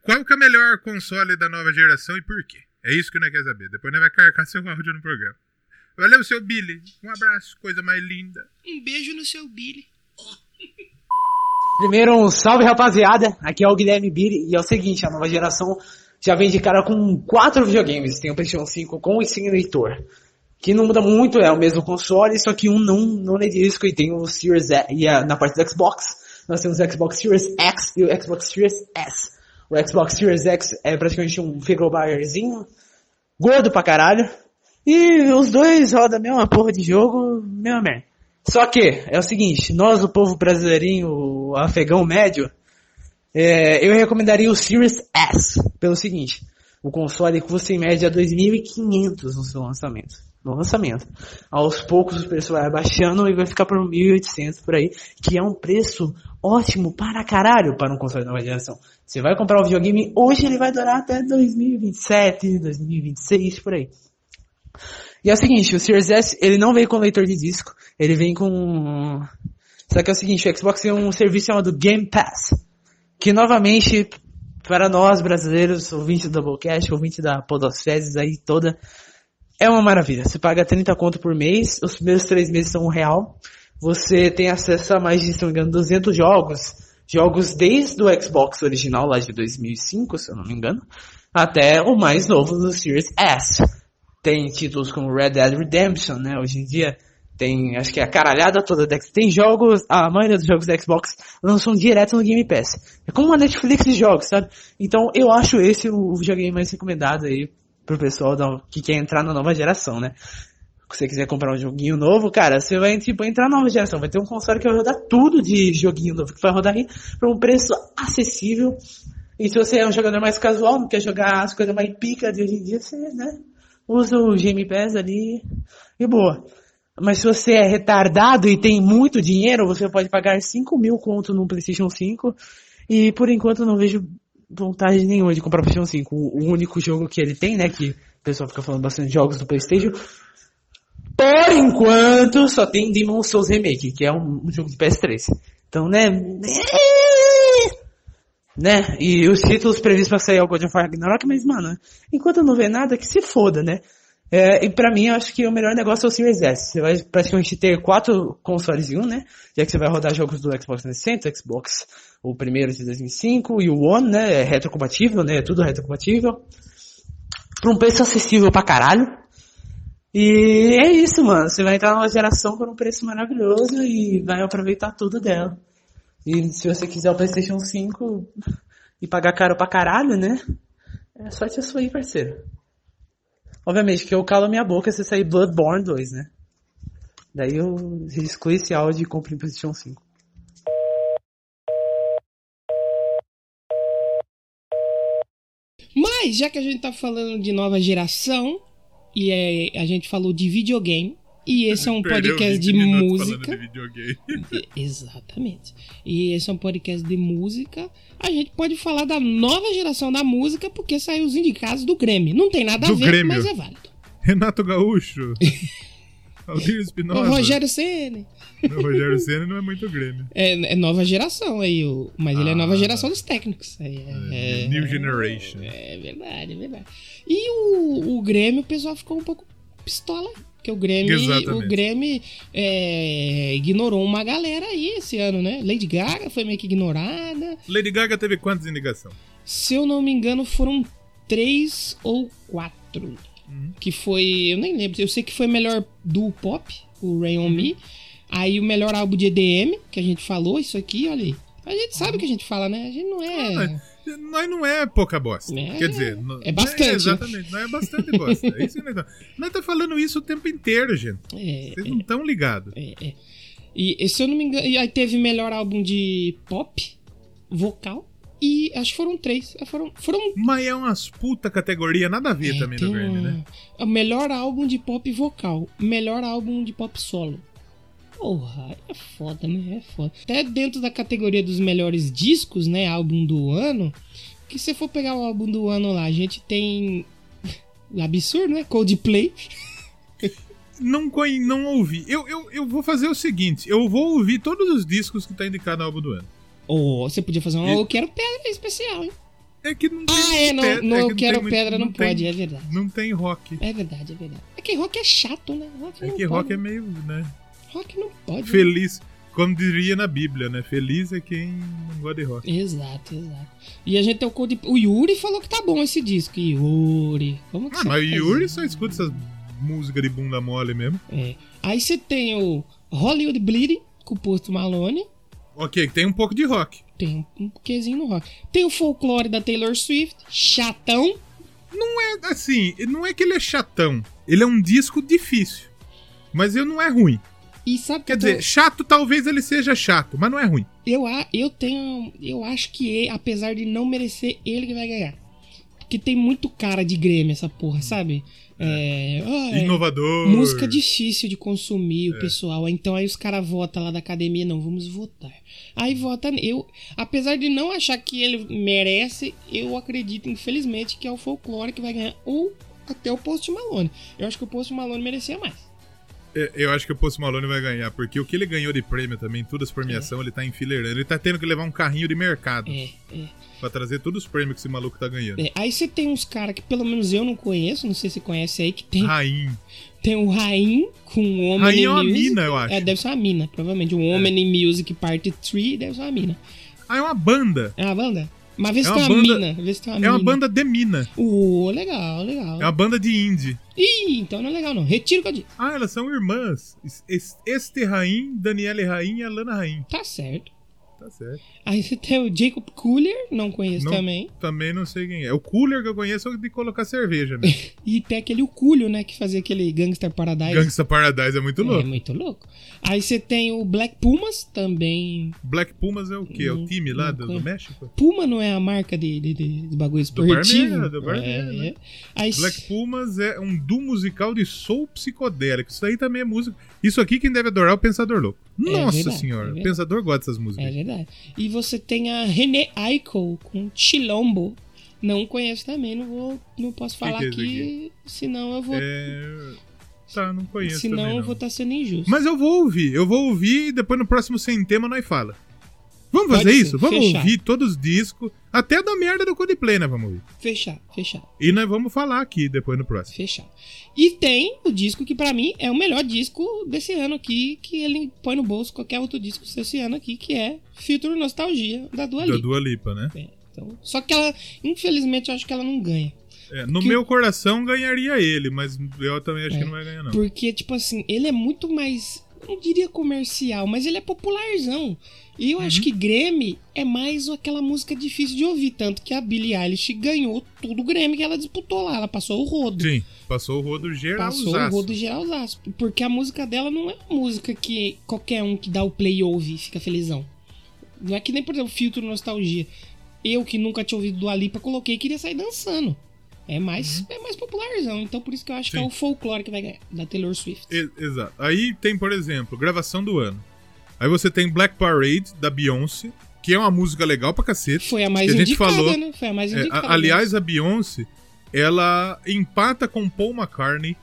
Qual que é o melhor console da nova geração e por quê? É isso que nós queremos saber. Depois nós vai carcar seu áudio no programa. Valeu, seu Billy. Um abraço, coisa mais linda. Um beijo no seu Billy. Primeiro, um salve rapaziada, aqui é o Guilherme Biri e é o seguinte, a nova geração já vem de cara com quatro videogames, tem o PlayStation 5 com o Steam Leitor, que não muda muito, é o mesmo console, só que um não, não é disco. E tem o Series E, e a- na parte do Xbox, nós temos o Xbox Series X e o Xbox Series S. O Xbox Series X é praticamente um frigobarzinho, gordo pra caralho, e os dois rodam a mesma porra de jogo, mesma merda. Só que, é o seguinte, nós, o povo brasileirinho, o afegão médio, é, eu recomendaria o Series S, pelo seguinte, o console custa em média 2.500 no seu lançamento. No lançamento. Aos poucos o preço vai abaixando e vai ficar por 1.800 por aí, que é um preço ótimo para caralho para um console de nova geração. Você vai comprar o videogame, hoje ele vai durar até 2027, 2026, por aí. E é o seguinte, o Series S, ele não vem com leitor de disco, ele vem com... Só que é o seguinte, o Xbox tem um serviço chamado Game Pass, que novamente, para nós brasileiros, ouvintes do Doublecast, ouvintes da Podosfezes aí toda, é uma maravilha. Você paga 30 conto por mês, os primeiros três meses são um real, você tem acesso a mais de, se não me engano, 200 jogos, jogos desde o Xbox original lá de 2005, se eu não me engano, até o mais novo do Series S tem títulos como Red Dead Redemption, né? Hoje em dia tem, acho que é a caralhada toda da Tem jogos, a maioria dos jogos da Xbox lançam direto no Game Pass. É como uma Netflix de jogos, sabe? Então eu acho esse o videogame mais recomendado aí pro pessoal da- que quer entrar na nova geração, né? Se você quiser comprar um joguinho novo, cara, você vai tipo, entrar na nova geração. Vai ter um console que vai rodar tudo de joguinho novo, que vai rodar aí por um preço acessível. E se você é um jogador mais casual, não quer jogar as coisas mais pica de hoje em dia, você, né? usa o Game Pass ali e boa. Mas se você é retardado e tem muito dinheiro, você pode pagar 5 mil conto no PlayStation 5 e por enquanto não vejo vontade nenhuma de comprar o PlayStation 5. O único jogo que ele tem, né, que o pessoal fica falando bastante de jogos do PlayStation, por enquanto só tem Demon Souls Remake, que é um, jogo de PS3. Então, né, né? E os títulos previstos pra sair é o God of War Ragnarok, mas, mano, enquanto não ver nada, que se foda, né? É, e pra mim, eu acho que o melhor negócio é o Series S. Você vai praticamente ter quatro consoles em um, né? Já que você vai rodar jogos do Xbox 360, Xbox, o primeiro de 2005 e o One, né? É retrocompatível, né? É tudo retrocompatível. Por um preço acessível pra caralho. E é isso, mano. Você vai entrar numa geração por um preço maravilhoso e vai aproveitar tudo dela. E se você quiser o PlayStation 5 e pagar caro pra caralho, né? É a sua aí, parceiro. Obviamente que eu calo minha boca se sair Bloodborne 2, né? Daí eu excluo esse áudio e compro em PlayStation 5. Mas, já que a gente tá falando de nova geração, e é, a gente falou de videogame, e esse é um Perdeu podcast 20 de música. de Exatamente. E esse é um podcast de música. A gente pode falar da nova geração da música porque saiu os indicados do Grêmio. Não tem nada a Do ver, Grêmio. mas é válido. Renato Gaúcho. Aldir O Espinosa. Rogério Ceni O Rogério Senna não é muito Grêmio. é, é nova geração aí, o, mas ele é Ah. nova geração dos técnicos. Aí É, é- New Generation. É verdade, é verdade. E o, o Grêmio, o pessoal ficou um pouco pistola. Porque o Grêmio, Exatamente. o Grêmio é, ignorou uma galera aí esse ano, né? Lady Gaga foi meio que ignorada. Lady Gaga teve quantas indicações? Se eu não me engano, foram três ou quatro. Uhum. Que foi. Eu nem lembro. Eu sei que foi melhor do pop, o Rain Uhum. on Me. Aí o melhor álbum de EDM, que a gente falou, isso aqui, olha aí. A gente sabe o que a gente fala, né? A gente não é. Nós não é pouca bosta. É, Quer dizer, é bastante, É, exatamente, nós é bastante bosta. É isso que nós tá- Nós tá falando isso o tempo inteiro, gente. é, Vocês não estão ligados. é, é. E se eu não me engano. Aí teve melhor álbum de pop, vocal. E acho que foram três. É, Foram, foram Mas é umas puta categoria, nada a ver É, também no Grammy, né? Melhor álbum de pop vocal. Melhor álbum de pop solo. Porra, é foda, né? É foda. Até dentro da categoria dos melhores discos, né? Álbum do ano. que se for pegar o álbum do ano lá, a gente tem. Absurdo, né? Coldplay. Não, não ouvi. Eu, eu, eu vou fazer o seguinte: eu vou ouvir todos os discos que tá indicado no álbum do ano. Ou você podia fazer um Eu Quero Pedra especial, hein? É que não tem. Ah, é, não, pe- não é que Eu Quero tem muito- Pedra não, tem- pode, é verdade. Não tem rock. É verdade, é verdade. É que rock é chato, né? Rock É que pode. rock é meio, né? Rock não pode. né? Feliz. Como diria na Bíblia, né? Feliz é quem não gosta de rock. Exato, exato. E a gente tem o. O Yuri falou que tá bom esse disco. Yuri. Como que Ah, mas o Yuri só escuta essas músicas de bunda mole mesmo. É. Aí você tem o Hollywood Bleeding com o Post Malone. Ok, tem um pouco de rock. Tem um quezinho no rock. Tem o folclore da Taylor Swift, chatão. Não é assim, não é que ele é chatão. Ele é um disco difícil. Mas ele não é ruim. E sabe que Quer tô- dizer, chato talvez ele seja chato, mas não é ruim. eu, eu tenho. Eu acho que, apesar de não merecer, ele que vai ganhar. Porque tem muito cara de Grêmio essa porra, sabe? É. é Inovador. música difícil de consumir, É. o pessoal. Então aí os caras votam lá da academia, não, vamos votar. Aí vota. Eu, apesar de não achar que ele merece, eu acredito, infelizmente, que é o folclore que vai ganhar. Ou até o Post Malone. Eu acho que o Post Malone merecia mais. É, Eu acho que o Post Malone vai ganhar, porque o que ele ganhou de prêmio também, todas as premiações, ele tá enfileirando. Ele tá tendo que levar um carrinho de mercado É, é. pra trazer todos os prêmios que esse maluco tá ganhando. É, aí você tem uns caras que pelo menos eu não conheço, não sei se você conhece aí, que tem, Rain. tem o Rain com o Homem Rain é uma Music. mina, eu acho. É, deve ser uma mina, provavelmente. O Homem in Music Part 3 deve ser uma mina. Ah, é uma banda. É uma banda? Mas vê se É tem uma uma banda- mina. Vê se tem uma É uma mina. banda de mina. Uh, legal, legal. É uma banda de indie. Ih, então não é legal não. Retiro o que eu disse. Ah, elas são irmãs. Es- es- Este Rain, Daniele Rain e Alana Rain. Tá certo. Tá certo. Aí você tem o Jacob Cooler, não conheço Não- também. Também não sei quem é. O cooler que eu conheço é de colocar cerveja, né? E tem aquele o Cúlio, né, que fazia aquele Gangster Paradise. Gangsta Paradise é muito É louco. muito louco. Aí você tem o Black Pumas, também. Black Pumas é o quê? É o time lá do, do. México? Puma não é a marca de, de, de, bagulho esportivo? Do Barneira, é, né? é. Aí Black Pumas é um duo musical de soul psicodélico. Isso aí também é música. Isso aqui quem deve adorar é o Pensador Louco. Nossa verdade, é senhora, o verdade. Pensador gosta dessas músicas. É verdade. E você tem a René Aiko com Chilombo. Não conheço também, não vou, não posso falar que é aqui, senão eu vou, É... Tá, não conheço senão também eu não. vou estar sendo injusto. Mas eu vou ouvir, eu vou ouvir e depois no próximo Sem Tema nós fala. Vamos Pode fazer ser, isso? Vamos fechado. ouvir todos os discos, até da merda do Codeplay, né? Vamos ouvir. Fechado, fechado, E nós vamos falar aqui depois no próximo. fechado. E tem o disco que pra mim é o melhor disco desse ano aqui, que ele põe no bolso qualquer outro disco desse ano aqui, que é Filtro Nostalgia da Dua Da Lipa. Dua Lipa, né? É, então, só que ela, infelizmente, eu acho que ela não ganha. É, no Que- meu coração ganharia ele, mas eu também acho É. que não vai ganhar, não. Porque, tipo assim, ele é muito mais. eu Não diria comercial, mas ele é popularzão. E eu Uhum. acho que Grammy é mais aquela música difícil de ouvir. Tanto que a Billie Eilish ganhou tudo o Grammy que ela disputou lá. Ela passou o rodo. Sim, passou o rodo geral. Passou o rodo geralzaço. Porque a música dela não é uma música que qualquer um que dá o play ouve e fica felizão. Não é que nem, por exemplo, filtro nostalgia. Eu que nunca tinha ouvido do Alipa, coloquei e queria sair dançando. É mais, é mais popularzão. Então por isso que eu acho que é Uhum. Sim. o folclore que vai ganhar, da Taylor Swift. Exato. Aí tem, por exemplo, gravação do ano. Aí você tem Black Parade, da Beyoncé, que é uma música legal pra cacete. Foi a mais que a gente indicada, falou. né? Foi a mais É, indicada. a- aliás, a Beyoncé, ela empata com Paul McCartney,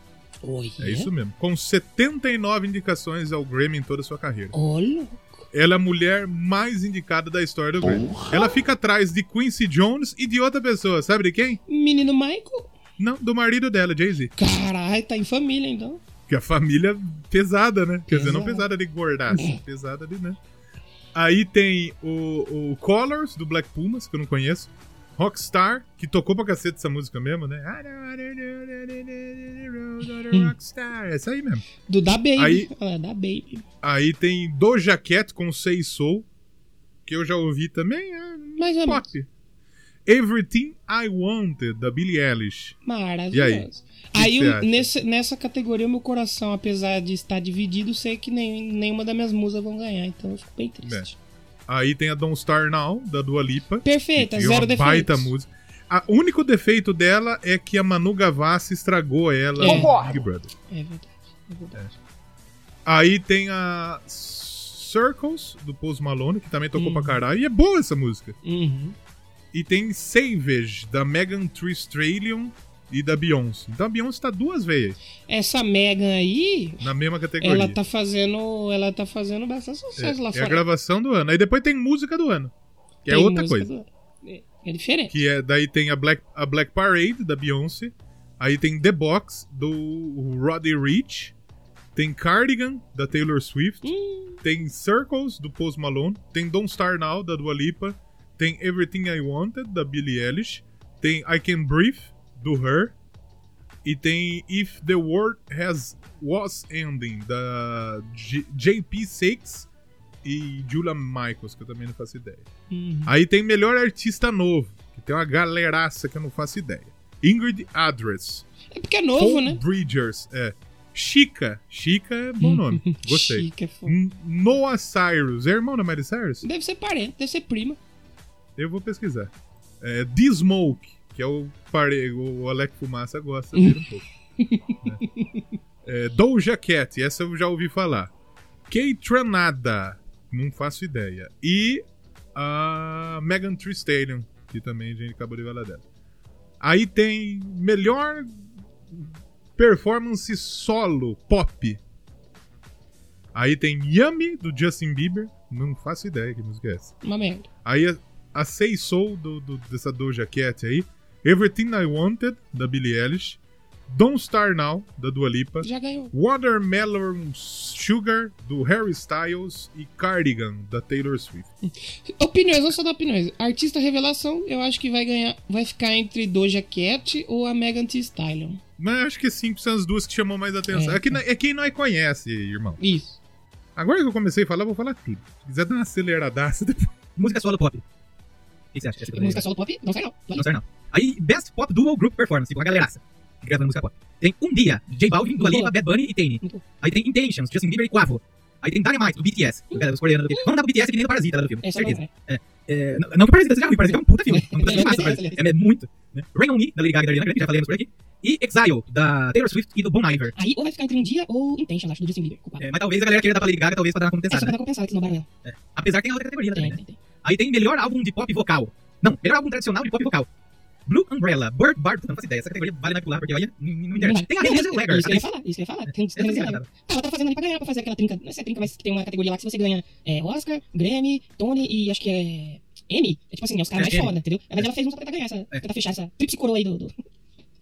Oi, é isso mesmo, com 79 indicações ao Grammy em toda a sua carreira. Olha. Ela é a mulher mais indicada da história do Grammy. Porra. Ela fica atrás de Quincy Jones e de outra pessoa, sabe de quem? Menino Michael. Não, do marido dela, Jay-Z. Caralho, tá em família então. Que a família pesada, né? Quer dizer, não Pesada. pesada de gordaço, pesada de, né? Aí tem o, o Colors, do Black Pumas, que eu não conheço. Rockstar, que tocou pra cacete essa música mesmo, né? Rockstar, essa aí mesmo. Do Da Baby. Aí- lá, Da Baby. Aí tem Doja Cat com Say Soul, que eu já ouvi também, é Mais ou menos. pop. Everything I Wanted, da Billie Eilish. Maravilhoso. E aí? Aí, que eu- nesse, nessa categoria, meu coração, apesar de estar dividido, sei que nem, nenhuma das minhas musas vão ganhar, então eu fico bem triste. Aí tem a Don't Star Now, da Dua Lipa. Perfeita, que é zero uma defeitos. baita música. A- O único defeito dela é que a Manu Gavassi estragou ela É. no Big Brother. É verdade, é verdade. Aí tem a Circles, do Post Malone, que também tocou Hum. pra caralho. E é boa essa música. Uhum. E tem Savage, da Megan Thee Stallion e da Beyoncé. Então a Beyoncé tá duas vezes Essa Megan aí, na mesma categoria. ela tá fazendo. Ela tá fazendo bastante sucesso é, lá é a fora. gravação do ano. Aí depois tem música do ano. Que é Tem outra música coisa. É, é diferente. Que é, daí tem a Black, a Black Parade, da Beyoncé. Aí tem The Box, do Roddy Rich. Tem Cardigan, da Taylor Swift. Hum, Tem Circles, do Post Malone. Tem Don't Star Now, da Dua Lipa. Tem Everything I Wanted, da Billie Eilish. Tem I Can Breathe, do Her. E tem If the World Has Was Ending, da J- JP6 e Julia Michaels, que eu também não faço ideia. uhum. Aí tem Melhor Artista Novo, que tem uma galeraça que eu não faço ideia. Ingrid Address. É porque é novo, Paul né? Bridgers, é. Chica. Chica é bom nome. Gostei. Chique, é foda. N- Noah Cyrus. É irmão da Miley Cyrus? Deve ser parente, deve ser prima. Eu vou pesquisar. É, The Smoke, que é o o Alec Fumaça gosta dele um pouco. né? É, Doja Cat, essa eu já ouvi falar. Keitranada, não faço ideia. E a Megan Thee Stallion, que também a gente acabou de falar dela. Aí tem melhor performance solo pop. Aí tem Yummy do Justin Bieber, não faço ideia que música é essa. Uma merda. Aí a, a Soul do, do- dessa Doja Cat aí. Everything I Wanted, da Billie Eilish. Don't Star Now, da Dua Lipa. Já ganhou. Watermelon Sugar, do Harry Styles. E Cardigan, da Taylor Swift. Opiniões, vamos só dar opiniões. Artista revelação, eu acho que vai ganhar. Vai ficar entre Doja Cat ou a Megan Thee Stallion. Mas acho que sim, são as duas que chamam mais atenção. É, É, que, é quem nós conhece, irmão. Isso. Agora que eu comecei a falar, eu vou falar tudo. Se quiser dar uma aceleradaça depois. Música solo pop. O que você acha? Música solo pop, não sei não. Não sei não. Aí, Best Pop Duo Group Performance, com a galeraça. Gravando música pop. Tem Um Dia, J Balvin, Dua Lipa. Bad Bunny e Tane. Aí tem Intentions, Justin Bieber e Quavo. Aí tem Dynamite, do BTS. Do cara, dos coreanos do Vamos dar pro BTS que nem no Parasita lá do filme. Essa certeza. não é. É, não, não que o Parasita seja ruim, Parasita é um puta filme. É um puta filme massa, É, Parasita. é, é, é muito. Né? Rain On Me, da Lady Gaga e da Ariana Grande, que já falamos por aqui. E Exile, da Taylor Swift e do Bon Iver. Aí ou vai ficar entre um dia ou Intention, acho, do Justin Bieber. Culpado. É, mas talvez a galera queira dar pra Lady Gaga, talvez pra dar uma compensada. vai Né? dar compensada, que não ela. Apesar que tem a outra categoria também, né? Aí tem melhor álbum de pop vocal. Não, melhor álbum tradicional de pop vocal. Blue Umbrella, Bird Bar, não faço ideia, essa categoria vale mais pular, porque olha, não, interessa. Tem a Hazel Legger, Isso que eu ia falar, isso que eu ia falar. Tem, tem, ela tá fazendo ali pra ganhar, pra fazer aquela trinca. Não é trinca, mas tem uma categoria lá que se você ganha é, Oscar, Grammy, Tony e acho que é. Emmy. É tipo assim, é os caras É, mais foda, entendeu? Mas ela fez um só pra tentar ganhar essa. É. Tentar fechar essa tríplice coroa aí do.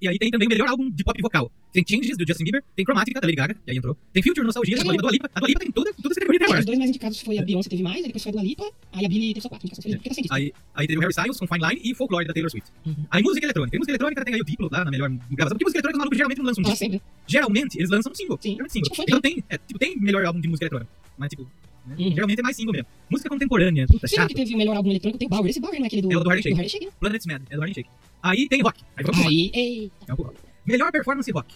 E aí tem também o melhor álbum de pop vocal. Tem Changes, do Justin Bieber, tem Chromatica, da Lady Gaga, e aí entrou. Tem Future Nostalgia, da Dua Lipa. A Dua Lipa tem toda, toda essa categoria até agora. os dois mais indicados foi a Beyoncé teve mais, aí depois foi a Dua Lipa, aí a Billie teve só quatro indicações. Porque tá sem. Aí, aí teve o Harry Styles com Fine Line e Folklore da Taylor Swift. Uhum. Aí música eletrônica. Tem música eletrônica, tem aí o Diplo lá na melhor gravação. Porque música eletrônica os malucos geralmente não lançam um disco. Geralmente eles lançam um single. Sim. Geralmente single. Tipo, Então tem, é, tipo, tem melhor álbum de música eletrônica. Mas tipo, né, Uhum. geralmente é mais single mesmo. Música contemporânea, puta, chato. que teve o melhor álbum eletrônico? Tem o Bauer. Esse Bauer não é aquele do. É o do Harley Shake. Shake, né? Planet's Mad, é do Harlem Shake. Aí tem rock. Aí vamos. Aí, ei. É. Melhor performance rock.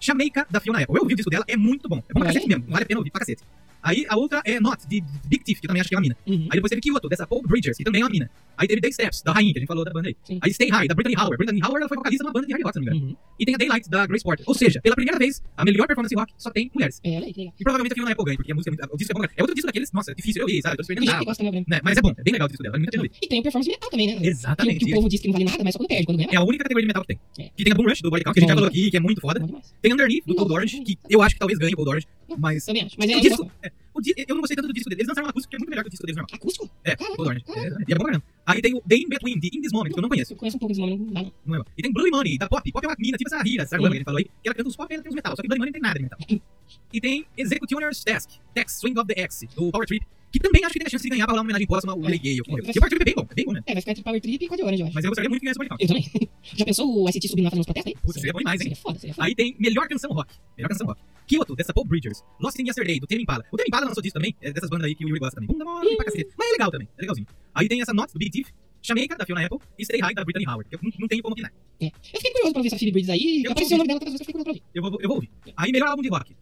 Jamaica, da Fiona Apple. Eu ouvi o disco dela, é muito bom. É bom pra Olha. cacete mesmo, vale a pena ouvir pra cacete. Aí a outra é Not, de Big Thief, que eu também acho que é uma mina. Uhum. Aí depois teve Kyoto, dessa Paul Bridgers, que também é uma mina. Aí teve Day Steps, da Rainha, que a gente falou da banda aí. Sim. Aí Stay High, da Brittany Howard. Brittany Howard ela foi vocalista numa banda de hard rock, se não me engano. Uhum. E tem a Daylight, da Grace Porter. Ou seja, pela primeira vez, a melhor performance rock só tem mulheres. É, aí, que legal. E provavelmente a Fiona Apple ganha, porque a música é muito... O disco é bom. É outro disco daqueles, nossa, é difícil eu ouvir, sabe? Eu tô nada. gosta também, Né? Mas é bom, é bem legal o disco dela, vale muito a pena ouvir. E tem performance metal também, né? Exatamente. Que, que o povo diz que não vale nada, mas só quando perde. Quando ganha, É a única categoria de metal que tem. É. Que tem a Boom Rush, do Body Count, que a gente já falou aqui, que é muito foda. Tem Underneath, do Não, Cold Orange, não, que eu acho que talvez ganhe o Cold Orange, mas... Também acho. Mas é, o disco, é, o di- eu não gostei tanto do disco dele. Eles lançaram um acústico que é muito melhor que o disco deles normal. Acústico? É, Orange. caraca. É, e é bom caramba. Aí tem o The In Between, The In This Moment, que eu não conheço. Eu conheço um pouco desse nome, não é bom. E tem Bloody Money, da Pop. Pop é uma mina, tipo essa Hira, sabe? Uhum. que gente falou aí? Que ela canta os pop e ela tem os metal. Só que Bloody Money não tem nada de metal. E tem Executioner's Task, Tex Swing of the X, do Power Trip, que também acho que tem a chance de ganhar pra rolar uma homenagem póstuma ao É. Porque vai o Power Trip é bem bom, é bem bom mesmo. É, vai ficar entre Power Trip e Code Orange, eu acho. Mas eu gostaria muito de ganhar esse Body Count. Eu também. Já pensou o ST subindo lá fazendo uns protestos aí? Putz, seria bom demais, hein? Seria foda, seria foda. Aí tem melhor canção rock. Melhor canção rock. Kyoto, dessa Paul Bridgers. Lost in Yesterday, do Tame Impala. O Tame Impala lançou disso também, é dessas bandas aí que o Yuri gosta também. Bunda mole pra cacete. Mas é legal também, é legalzinho. Aí tem essa Not, do Big Thief. Jamaica, da Fiona Apple. E Stay High, da Brittany Howard. que Eu não, não tenho como opinar. É. Eu fiquei curioso pra ver essa Phoebe Bridges aí. Eu Apareceu o nome dela outras vezes, eu fiquei curioso pra ouvir. Eu vou, eu vou ouvir. Aí melhor álbum de rock, né?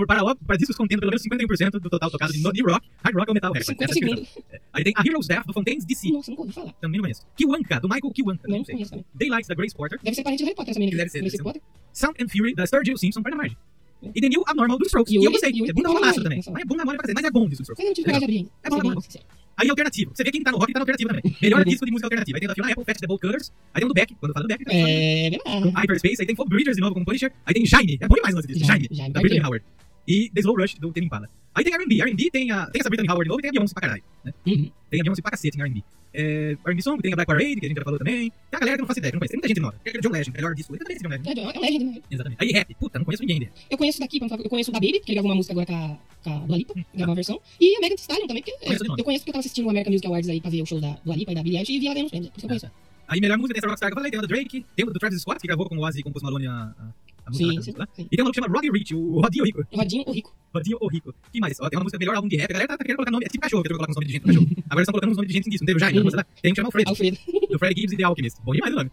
Por para, para discos contendo pelo menos 51% do total tocado de, de rock, hard rock ou metal record. 50 Essa é a descrição. segundos. Aí tem A Hero's Death, do Fontaines DC. Nossa, nunca ouvi falar. Também não conheço. Kiwanka, do Michael Kiwanka. Não, Não conheço também. Daylights, da Grace Porter. Deve ser parente do Harry Potter essa menina. Deve ser, Grace deve ser. Potter. Sound and Fury, da Sturgill Simpson, para mais. E The New Abnormal do Strokes. E E, o- eu gostei. e o- é não, mole não, também. não, não. Mas é bunda mole pra cacete, mas é bom do Strokes. Mas eu não tive coragem de abrir. É bom, é bom, é bom. Aí alternativo. Você vê quem tá no rock tá no alternativo também. Melhor disco de música alternativa. Aí tem o da Fiona Apple, Fat the Bold Colors. Aí tem o do Beck, quando eu falo do Beck. tá É, verdade. Hyperspace, aí tem Folk Bridgers de novo com Punisher, aí tem Shine, é bom demais o lance disso, Shine, da ter. Howard. E The Slow Rush do Tame Impala. Aí tem R&B, R&B tem, a, tem essa Brittany Howard de novo e tem a Beyoncé pra caralho, né? Uhum. Tem a Beyoncé pra cacete em R&B. É, R&B Song, tem a Black Parade, que a gente já falou também. Tem a galera que não faço ideia, que não conhece. Tem muita gente nova. Tem aquele John Legend, melhor disco. Eu também sei John Legend. É, é um legend, né? Exatamente. Aí rap, puta, não conheço ninguém dele. Eu conheço daqui, eu conheço o da Baby, que ele gravou uma música agora com a, com a Dua Lipa, gravou uma versão. E a Megan Thee Stallion também, porque é, Conheço nome. eu conheço porque eu tava assistindo o American Music Awards aí pra ver o show da Dua Lipa e da Billie Eilish e vi ela ganhando os prêmios, por isso que eu conheço. Aí melhor música tem essa Rockstar que eu falei, tem a do Drake, tem a do Travis Scott, que gravou com o Ozzy e com o Post Malone a, a, Sim, lá, sim, lá. sim. E tem um maluco que chama Roddy Rich, o Rodinho Rico. Rodinho, o Rico. Rodinho ou Rico. que mais? Ó, tem uma música melhor álbum de rap. A galera tá querendo colocar nome. É tipo cachorro, que eu colocar os nomes de gente no cachorro. Agora estão colocando os nomes de gente nisso. Não teve o Jaime, não sei lá. Tem um que chama Alfredo. Alfredo. Do Fred Gibbs e The Alchemist. Bom demais o nome.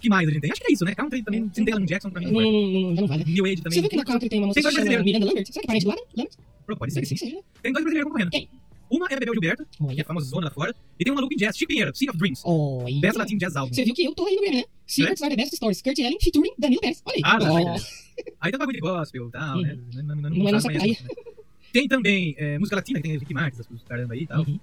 que mais a gente tem? Acho que é isso, né? Country também. Não tem Alan Jackson, pra mim Não, não não, não, não, não vale. New Age também. Você viu que na country tem uma música que chama brasileiros. Miranda Lambert? Será que é parente do? Lambert? Pô, Pode Será ser. que sim, seja, né? Tem dois brasileiros concorrendo. Quem? Uma é Bebel Gilberto, que Olha. é famosa zona lá fora. E tem um maluco em jazz, Chico Pinheiro, Scene of Dreams. Olha. Best Latin Jazz Album. Você viu que eu tô aí no Grammy, né? Secrets are the best stories. Kurt Elling featuring Danilo Pérez. Olha aí. Ah, verdade. Aí tem um bagulho de gospel e tal, né? Não, não, não, Não é nossa praia. né? Tem também é, música latina, que tem Ricky Marques, os caramba aí e tal. Uhum.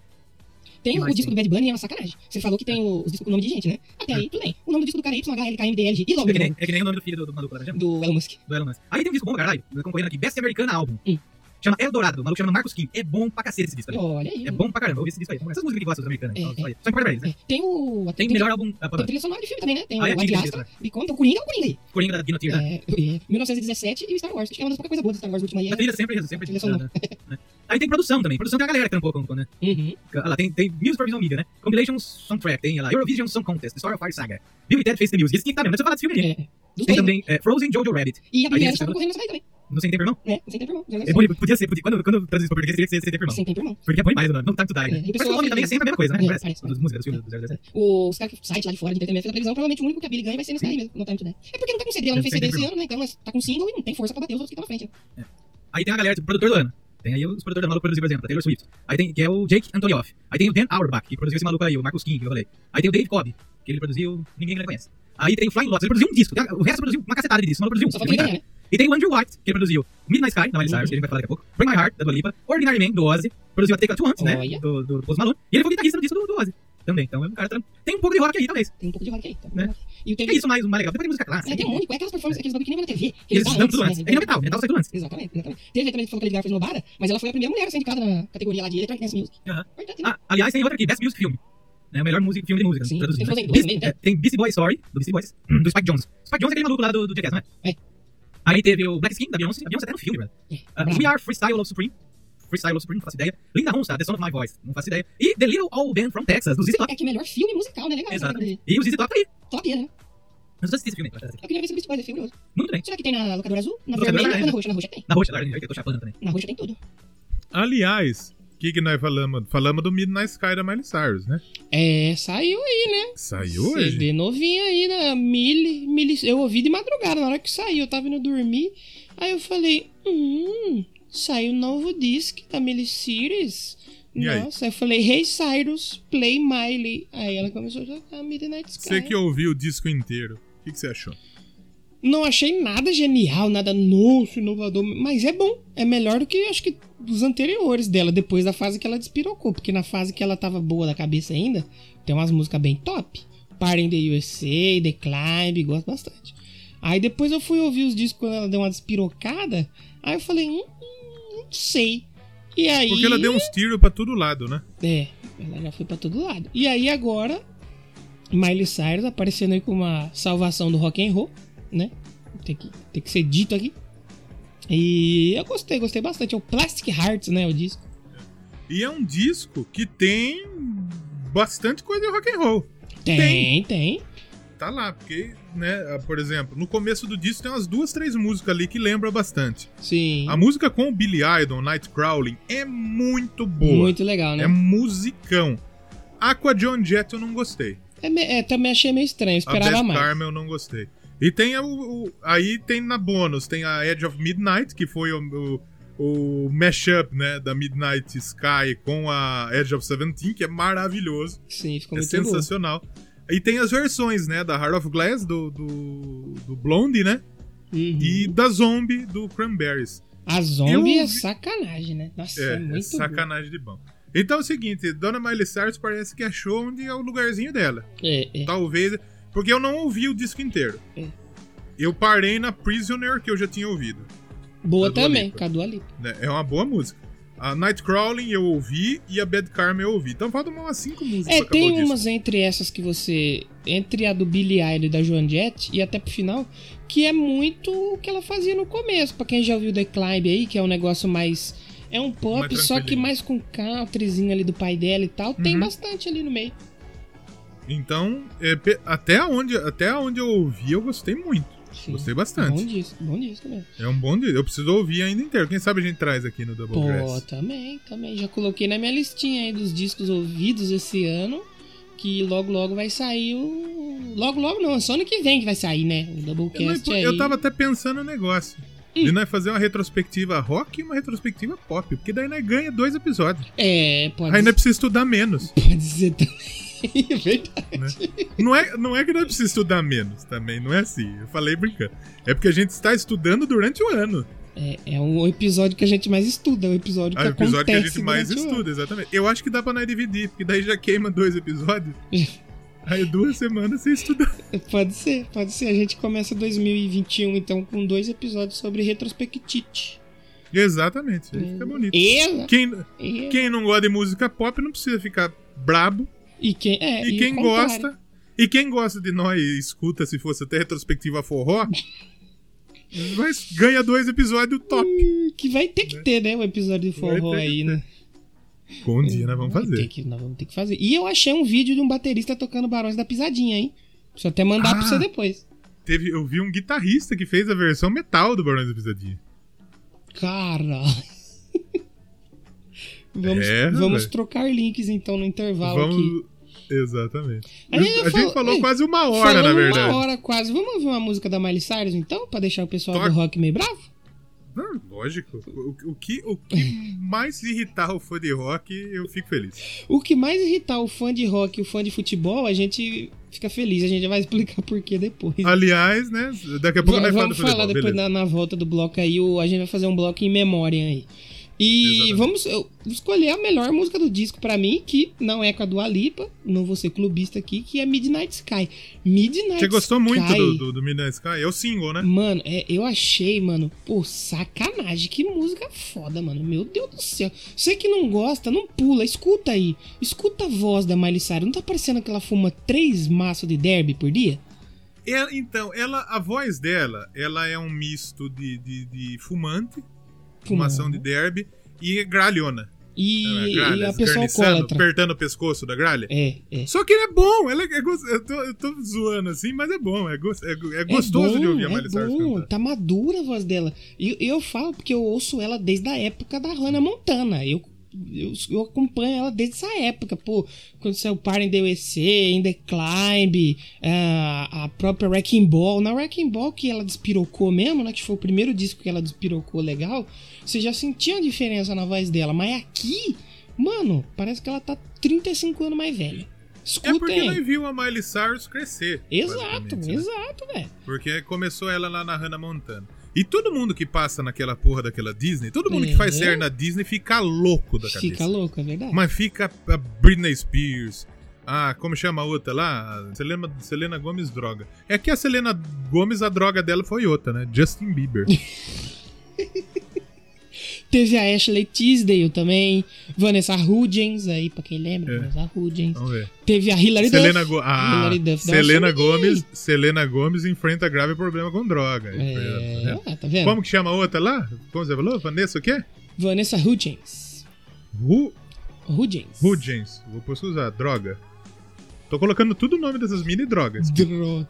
Tem Que o disco tem? do Bad Bunny, é uma sacanagem. Você falou que tem os discos com nome de gente, né? Até aí, tudo bem. O nome do disco do cara é YHLKMDLG. E logo É que, nem, é que nem o nome do filho do, do maluco lá, já? do Elon Musk. do Elon Musk. Aí tem um disco bom caralho, concorrendo aqui, Best Americana Album. Hum. Chama Eldorado, o maluco chama Marcos Kim. É bom pra cacete esse disco. Olha aí. É bom pra caramba, ouve esse disco aí. Essas músicas que gostam dos americanos. É, só- é. Só importa pra eles, né? É, Tem o. Tem melhor álbum. Ah, Tem trilha sonora de filme também, né? Tem Ah, o é, Ad tem Astra, e conta o Coringa é o Coringa aí. Coringa da Guillotina. né? É, é, 1917 e o Star Wars. Acho que é uma das poucas coisas boas do Star Wars última aí. A É... trilha sempre, sempre Trilha né? sonora. Né? Aí tem produção também. Produção tem a galera que trampou com, né? Uhum. Olha lá, tem, tem Music for Visual Media, né? Compilation Soundtrack, tem olha lá, Eurovision Song Contest, The Story of Fire Saga. Bill e Ted Face the Music. Esse que estar mesmo, deixa eu falar desse filme ali. É. Tem né? também é, Frozen Jojo Rabbit. E a Eilish tá concorrendo nessa daí também. No Sem Tempo Irmão? É, sem tempo irmão. É podia ser, podia, quando, quando eu traduz pra português, teria que ser Sem Tempo Irmão. Sem tempo irmão. Porque é bom demais o nome, não to Die, É, o Mas o nome também é sempre a mesma coisa, né? É, Parece. parece. Das músicas do filme do 007. Os caras que site lá de fora de entretenimento da televisão, provavelmente o único que a Billie ganha vai ser nesse daí mesmo, no Time to Die. É porque não tá com CD, ela não fez CD esse ano, né? Então mas tá com single e não tem força pra bater os outros que estão na frente. né? Aí tem a galera, tipo, produtor do ano. Tem aí os produtores do maluco que produziu, por exemplo, a Taylor Swift. Aí tem, que é o Jake Antonioff. Aí tem o Dan Auerbach, que produziu esse maluco aí, o Marcus King, que eu falei. Aí tem o Dave Cobb, que ele produziu, ninguém conhece. Aí tem o Flying Lotus, ele produziu um disco, o resto produziu uma cacetada de disco, maluco produziu um. Só né? E tem o Andrew White, que ele produziu Midnight Sky, da Miley Cyrus, que a gente vai falar daqui a pouco. Bring My Heart, da Dua Lipa. Ordinary Man, do Ozzy. Produziu a Take a Two antes, né? Do, do, do Post Malone. E ele foi guitarrista no disco do, do Ozzy. Também. Então, é um cara tam- tem um pouco de rock aí, talvez. Tem um pouco de rock aí. Tá? Né? E o É TV. isso mais, mais legal. Depois tem música clássica. É, tem um monte, é aquelas performances, aqueles bagulho que nem na TV. que Eles dão tudo né? antes. É metal, metal sai tudo antes. Exatamente, exatamente. Teve também que falou que a Lady Gaga fez Nobara, mas ela foi a primeira mulher a ser indicada na categoria lá de Electronic Dance Music. Aham. Importante, né? Ah, aliás, tem outra aqui, Best Music Film. Né, o melhor música, filme de música. Sim, traduzido, tem né? dois Beast- mesmo, é, Tem Beastie Boy Story, do Beastie Boys, do Spike Jones. Spike Jones é aquele maluco lá do, do Jackass, não é? É. Aí teve o Black Skin, da Beyoncé. A Beyoncé tá no filme, velho. É, Uh. We Are Freestyle Love Supreme. Freestyle Love Supreme, não faço ideia. Linda Ronstadt, The Sound of My Voice, não faço ideia. E The Little Old Band from Texas, do ZZ Top. É que melhor filme musical, né? Legal. Exato. categoria. E o ZZ Top tá aí. Top né? Eu não assisti esse filme, eu acho que Eu queria ver se o Beast Boys é fibroso. Muito bem. Será que tem na locadora azul? Na Locadora vermelha ou na roxa? Na roxa tem. Na roxa, laranja, que eu tô chapando também. Na roxa tem tudo. Aliás, que, que nós falamos? Falamos do Midnight Sky da Miley Cyrus, né? É, saiu aí, né? Saiu hoje? CD novinho aí da Mili, Mili. Eu ouvi de madrugada, na hora que saiu, eu tava indo dormir. Aí eu falei, hum, saiu um novo disco da Miley Cyrus. E aí? Nossa, eu falei, Hey Cyrus, play Miley. Aí ela começou a tocar Midnight Sky. Você que ouviu o disco inteiro, o que, que você achou? Não achei nada genial, nada novo, inovador, mas é bom. É melhor do que acho que dos anteriores dela, depois da fase que ela despirocou. Porque na fase que ela tava boa da cabeça ainda, tem umas músicas bem top. Party in the USA, The Climb, gosto bastante. Aí depois eu fui ouvir os discos quando ela deu uma despirocada. Aí eu falei, hum, hum, não sei. E aí. Porque ela deu uns tiros pra todo lado, né? É, ela já foi pra todo lado. E aí agora, Miley Cyrus aparecendo aí com uma salvação do rock and roll, né? Tem que, tem que ser dito aqui. E eu gostei, gostei bastante. É o Plastic Hearts, né? O disco. E é um disco que tem bastante coisa de rock and roll. Tem, tem. Tá lá, porque, né, ah, por exemplo, no começo do disco tem umas duas, três músicas ali que lembram bastante. Sim. A música com o Billy Idol, Nightcrawling, é muito boa. Muito legal, né? É musicão. Aqua John Jett eu não gostei. É, é, também achei meio estranho, A esperava Best mais. Karma eu não gostei. E tem o, o- aí tem na bônus, tem a Edge of Midnight, que foi o, o, o mashup, né, da Midnight Sky com a Edge of Seventeen, que é maravilhoso, Sim, ficou é muito bom. sensacional. E tem as versões, né, da Heart of Glass, do, do, do Blondie, né, Uhum. E da Zombie do Cranberries. A zombie Eu é sacanagem, né? Nossa, é, É, é muito bom. sacanagem de bom. Então é o seguinte, Dona Miley Cyrus parece que achou onde é o lugarzinho dela. É, é. Talvez. Porque eu não ouvi o disco inteiro. É. Eu parei na Prisoner, que eu já tinha ouvido. Boa também, Lipa. com a Dua Lipa. né? É uma boa música. A Nightcrawling eu ouvi e a Bad Karma eu ouvi. Então faltam umas cinco músicas É, pra acabar tem o disco. umas entre essas que você. Entre a do Billie Eilish e da Joan Jett, e até pro final, que é muito o que ela fazia no começo. Pra quem já ouviu The Climb aí, que é um negócio mais. É um pop, só que mais com countryzinho ali do pai dela e tal. Tem Uhum. bastante ali no meio. Então, é, até, onde, até onde eu ouvi, eu gostei muito. Sim. Gostei bastante. Bom disco, bom disco mesmo. É um bom dia. Eu preciso ouvir ainda inteiro. Quem sabe a gente traz aqui no Double Pô, Grass. também, também. Já coloquei na minha listinha aí dos discos ouvidos esse ano. Que logo, logo vai sair o. Logo, logo não, só ano que vem que vai sair, né? O Eu, Doublecast não- aí. eu tava até pensando no negócio. De nós fazer uma retrospectiva rock e uma retrospectiva pop. Porque daí nós ganha dois episódios. É, pode, Aí nós precisa estudar menos. pode ser também. É verdade. Não é, não é que nós precisa estudar menos também, não é assim. Eu falei brincando. É porque a gente está estudando durante o ano. É, é um episódio que a gente mais estuda, é o episódio que É o episódio que a acontece gente mais o estuda, exatamente. Eu acho que dá pra nós dividir, porque daí já queima dois episódios. Aí duas semanas sem estudar. Pode ser, pode ser. A gente começa 2021 então com dois episódios sobre retrospectite. Exatamente, aí fica bonito. Quem, quem não gosta de música pop não precisa ficar brabo. E quem, é, E quem gosta. E quem gosta de nós escuta se fosse até retrospectiva forró. Mas ganha dois episódios top. Que vai ter que ter, né? O episódio de forró aí, né? Um dia nós vamos fazer. que- nós vamos ter que fazer. E eu achei um vídeo de um baterista tocando Barões da Pisadinha, hein? Eu até mandar pra Ah. você depois. Teve, eu vi um guitarrista que fez a versão metal do Barões da Pisadinha. Cara. Vamos É, vamos trocar links então no intervalo aqui. Vamos. Exatamente. A gente A gente falou- falou Ei, quase uma hora, na verdade. uma hora quase. Vamos ouvir uma música da Miley Cyrus então? Pra deixar o pessoal Toca. do rock meio bravo? Não, lógico. O, o que, o que mais irritar o fã de rock, eu fico feliz. O que mais irritar o fã de rock e o fã de futebol, a gente fica feliz. A gente já vai explicar por que depois. Aliás, né? Daqui a pouco Va- nós vamos do falar futebol, depois na, na volta do bloco aí. O, a gente vai fazer um bloco em memória aí. E Exatamente. vamos eu, escolher a melhor música do disco pra mim, que não é com a Dua Lipa, não vou ser clubista aqui, que é Midnight Sky. Midnight Você gostou Sky, muito do, do, do Midnight Sky? É o single, né? Mano, é, eu achei, mano, pô, sacanagem. Que música foda, mano. Meu Deus do céu. Você que não gosta, não pula, escuta aí. Escuta a voz da Miley Cyrus. Não tá parecendo que ela fuma três maços de derby por dia? Ela- então, ela, a voz dela, ela é um misto de, de, de fumante, fumação de derby, e gralhona. E, É, e a pessoa alcoólatra. apertando o pescoço da gralha. É, é. Só que ele é bom, ela é, é eu, tô, eu tô zoando assim, mas é bom, é, é, é gostoso é bom, de ouvir a é Miley Cyrus bom, cantar. Tá madura a voz dela. E eu, falo porque eu ouço ela desde a época da Hannah Montana. Eu, eu, eu acompanho ela desde essa época. Pô, quando saiu Party in the USA, In the Climb, a, a própria Wrecking Ball. Na Wrecking Ball que ela despirocou mesmo, né? Que foi o primeiro disco que ela despirocou legal. Você já sentia a diferença na voz dela. Mas aqui, mano, parece que ela tá 35 anos mais velha. É Escuta porque nós viu a Miley Cyrus crescer. Exato, né? exato, velho. Porque começou ela lá na Hannah Montana. E todo mundo que passa naquela porra daquela Disney, todo mundo que É. faz série na Disney fica louco da cabeça. Fica louco, é verdade. Mas fica a Britney Spears. Ah, como chama a outra lá? Selena, Selena Gomes droga. É que a Selena Gomes, a droga dela foi outra, né? Justin Bieber. Teve a Ashley Tisdale também, Vanessa Hudgens, aí pra quem lembra, É. Vanessa Hudgens. Vamos ver. Teve a Hilary Selena, Duff. Go ah, Hilary Duff Selena sumidinha Gomes, Selena Gomes enfrenta grave problema com droga. É, Tá tá vendo? Como que chama a outra lá? Como você falou? Vanessa o quê? Vanessa Hudgens. Ru Hudgens. Hudgens. Vou pesquisar. Droga. Tô colocando tudo o nome dessas mini drogas. Droga.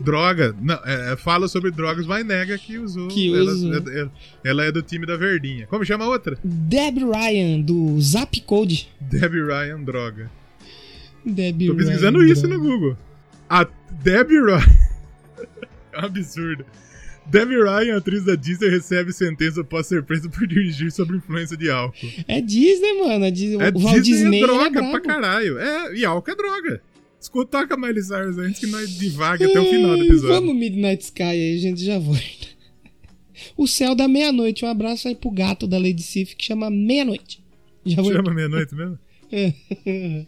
Droga. Não, é, é, fala sobre drogas, mas nega que usou. Que ela, é- é- ela é do time da Verdinha. Como chama a outra? Deb Ryan, do Zap Code. Debbie Ryan, droga. Deb Tô Ryan, pesquisando isso droga. no Google. A Debbie Ryan. é um absurdo. Debbie Ryan, atriz da Disney, recebe sentença após ser presa por dirigir sob influência de álcool. É Disney, mano. É Disney. É o Walt Disney Disney é droga é pra caralho. É, e álcool é droga. Escuta toca Miley Cyrus antes que nós divague até o final do episódio. Vamos Midnight Sky aí, gente, já volta. O céu da meia-noite. Um abraço aí pro gato da Lady Sif que chama Meia-Noite. Já volta. Chama meia-noite mesmo? Yeah,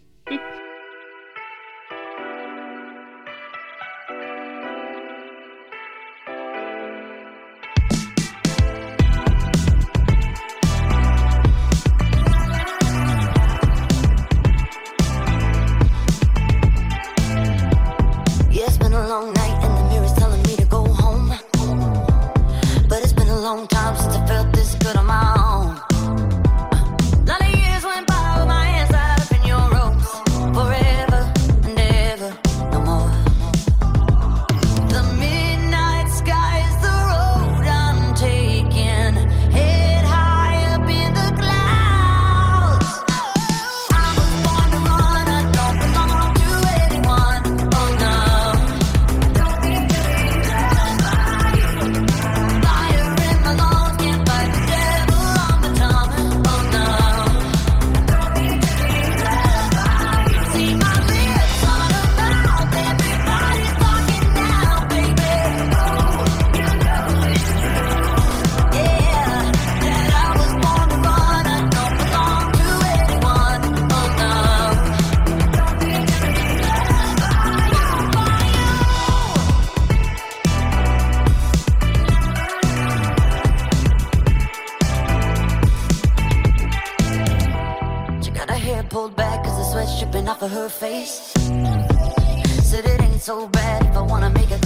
dripping off of her face. Said it ain't so bad if I wanna make a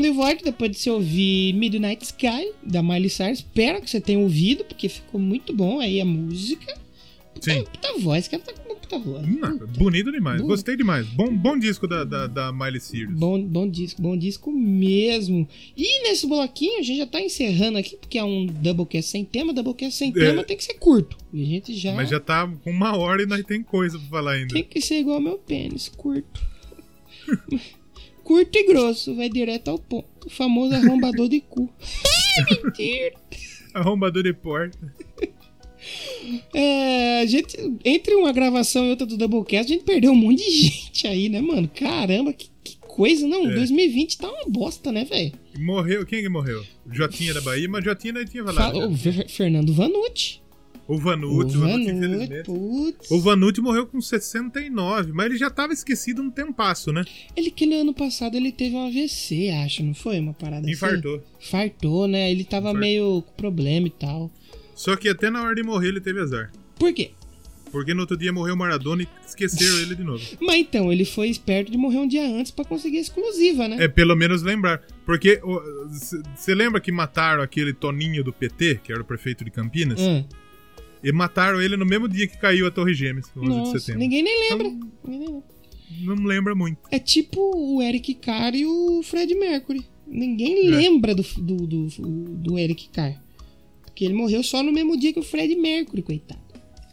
De volta depois de você ouvir Midnight Sky, da Miley Cyrus. Espero que você tenha ouvido, porque ficou muito bom aí a música. Puta, Sim. puta voz, cara tá com uma puta voz. Hum, bonito demais. Gostei demais. Bom, bom disco da, da, da Miley Cyrus. Bom, bom disco, bom disco mesmo. E nesse bloquinho a gente já tá encerrando aqui, porque é um Doublecast sem tema. Doublecast sem tema tem que ser curto. E a gente já, Mas já tá com uma hora e nós tem coisa pra falar ainda. tem que ser igual ao meu pênis, curto. curto e grosso, vai direto ao ponto. O famoso arrombador de cu. Ai, mentira. Arrombador de porta. É, a gente, entre uma gravação e outra do Doublecast, a gente perdeu um monte de gente aí, né, mano? Caramba, que, que coisa. Não, É. 2020 tá uma bosta, né, velho? Morreu. Quem que morreu? Jotinha da Bahia, mas Jotinha nós tinha falado. Fernando Vanucci. O Vanucci, o Vanucci, infelizmente. putz. O Vanucci morreu com 69, mas ele já tava esquecido um tempasso, né? Ele que no ano passado ele teve um AVC, acho, não foi? Uma parada assim? Infartou. Fartou, né? Ele tava Infartou. meio com problema e tal. Só que até na hora de morrer ele teve azar. Por quê? Porque no outro dia morreu o Maradona e esqueceram ele de novo. Mas então, ele foi esperto de morrer um dia antes pra conseguir a exclusiva, né? É pelo menos lembrar. Porque você lembra que mataram aquele Toninho do PT, que era o prefeito de Campinas? Hum. E mataram ele no mesmo dia que caiu a Torre Gêmeas, 11 de Nossa, setembro. ninguém nem lembra. Então, Ninguém nem lembra. não lembra muito. É tipo o Eric Carr e o Fred Mercury. Ninguém É. lembra do, do, do, do Eric Carr. Porque ele morreu só no mesmo dia que o Fred Mercury, coitado.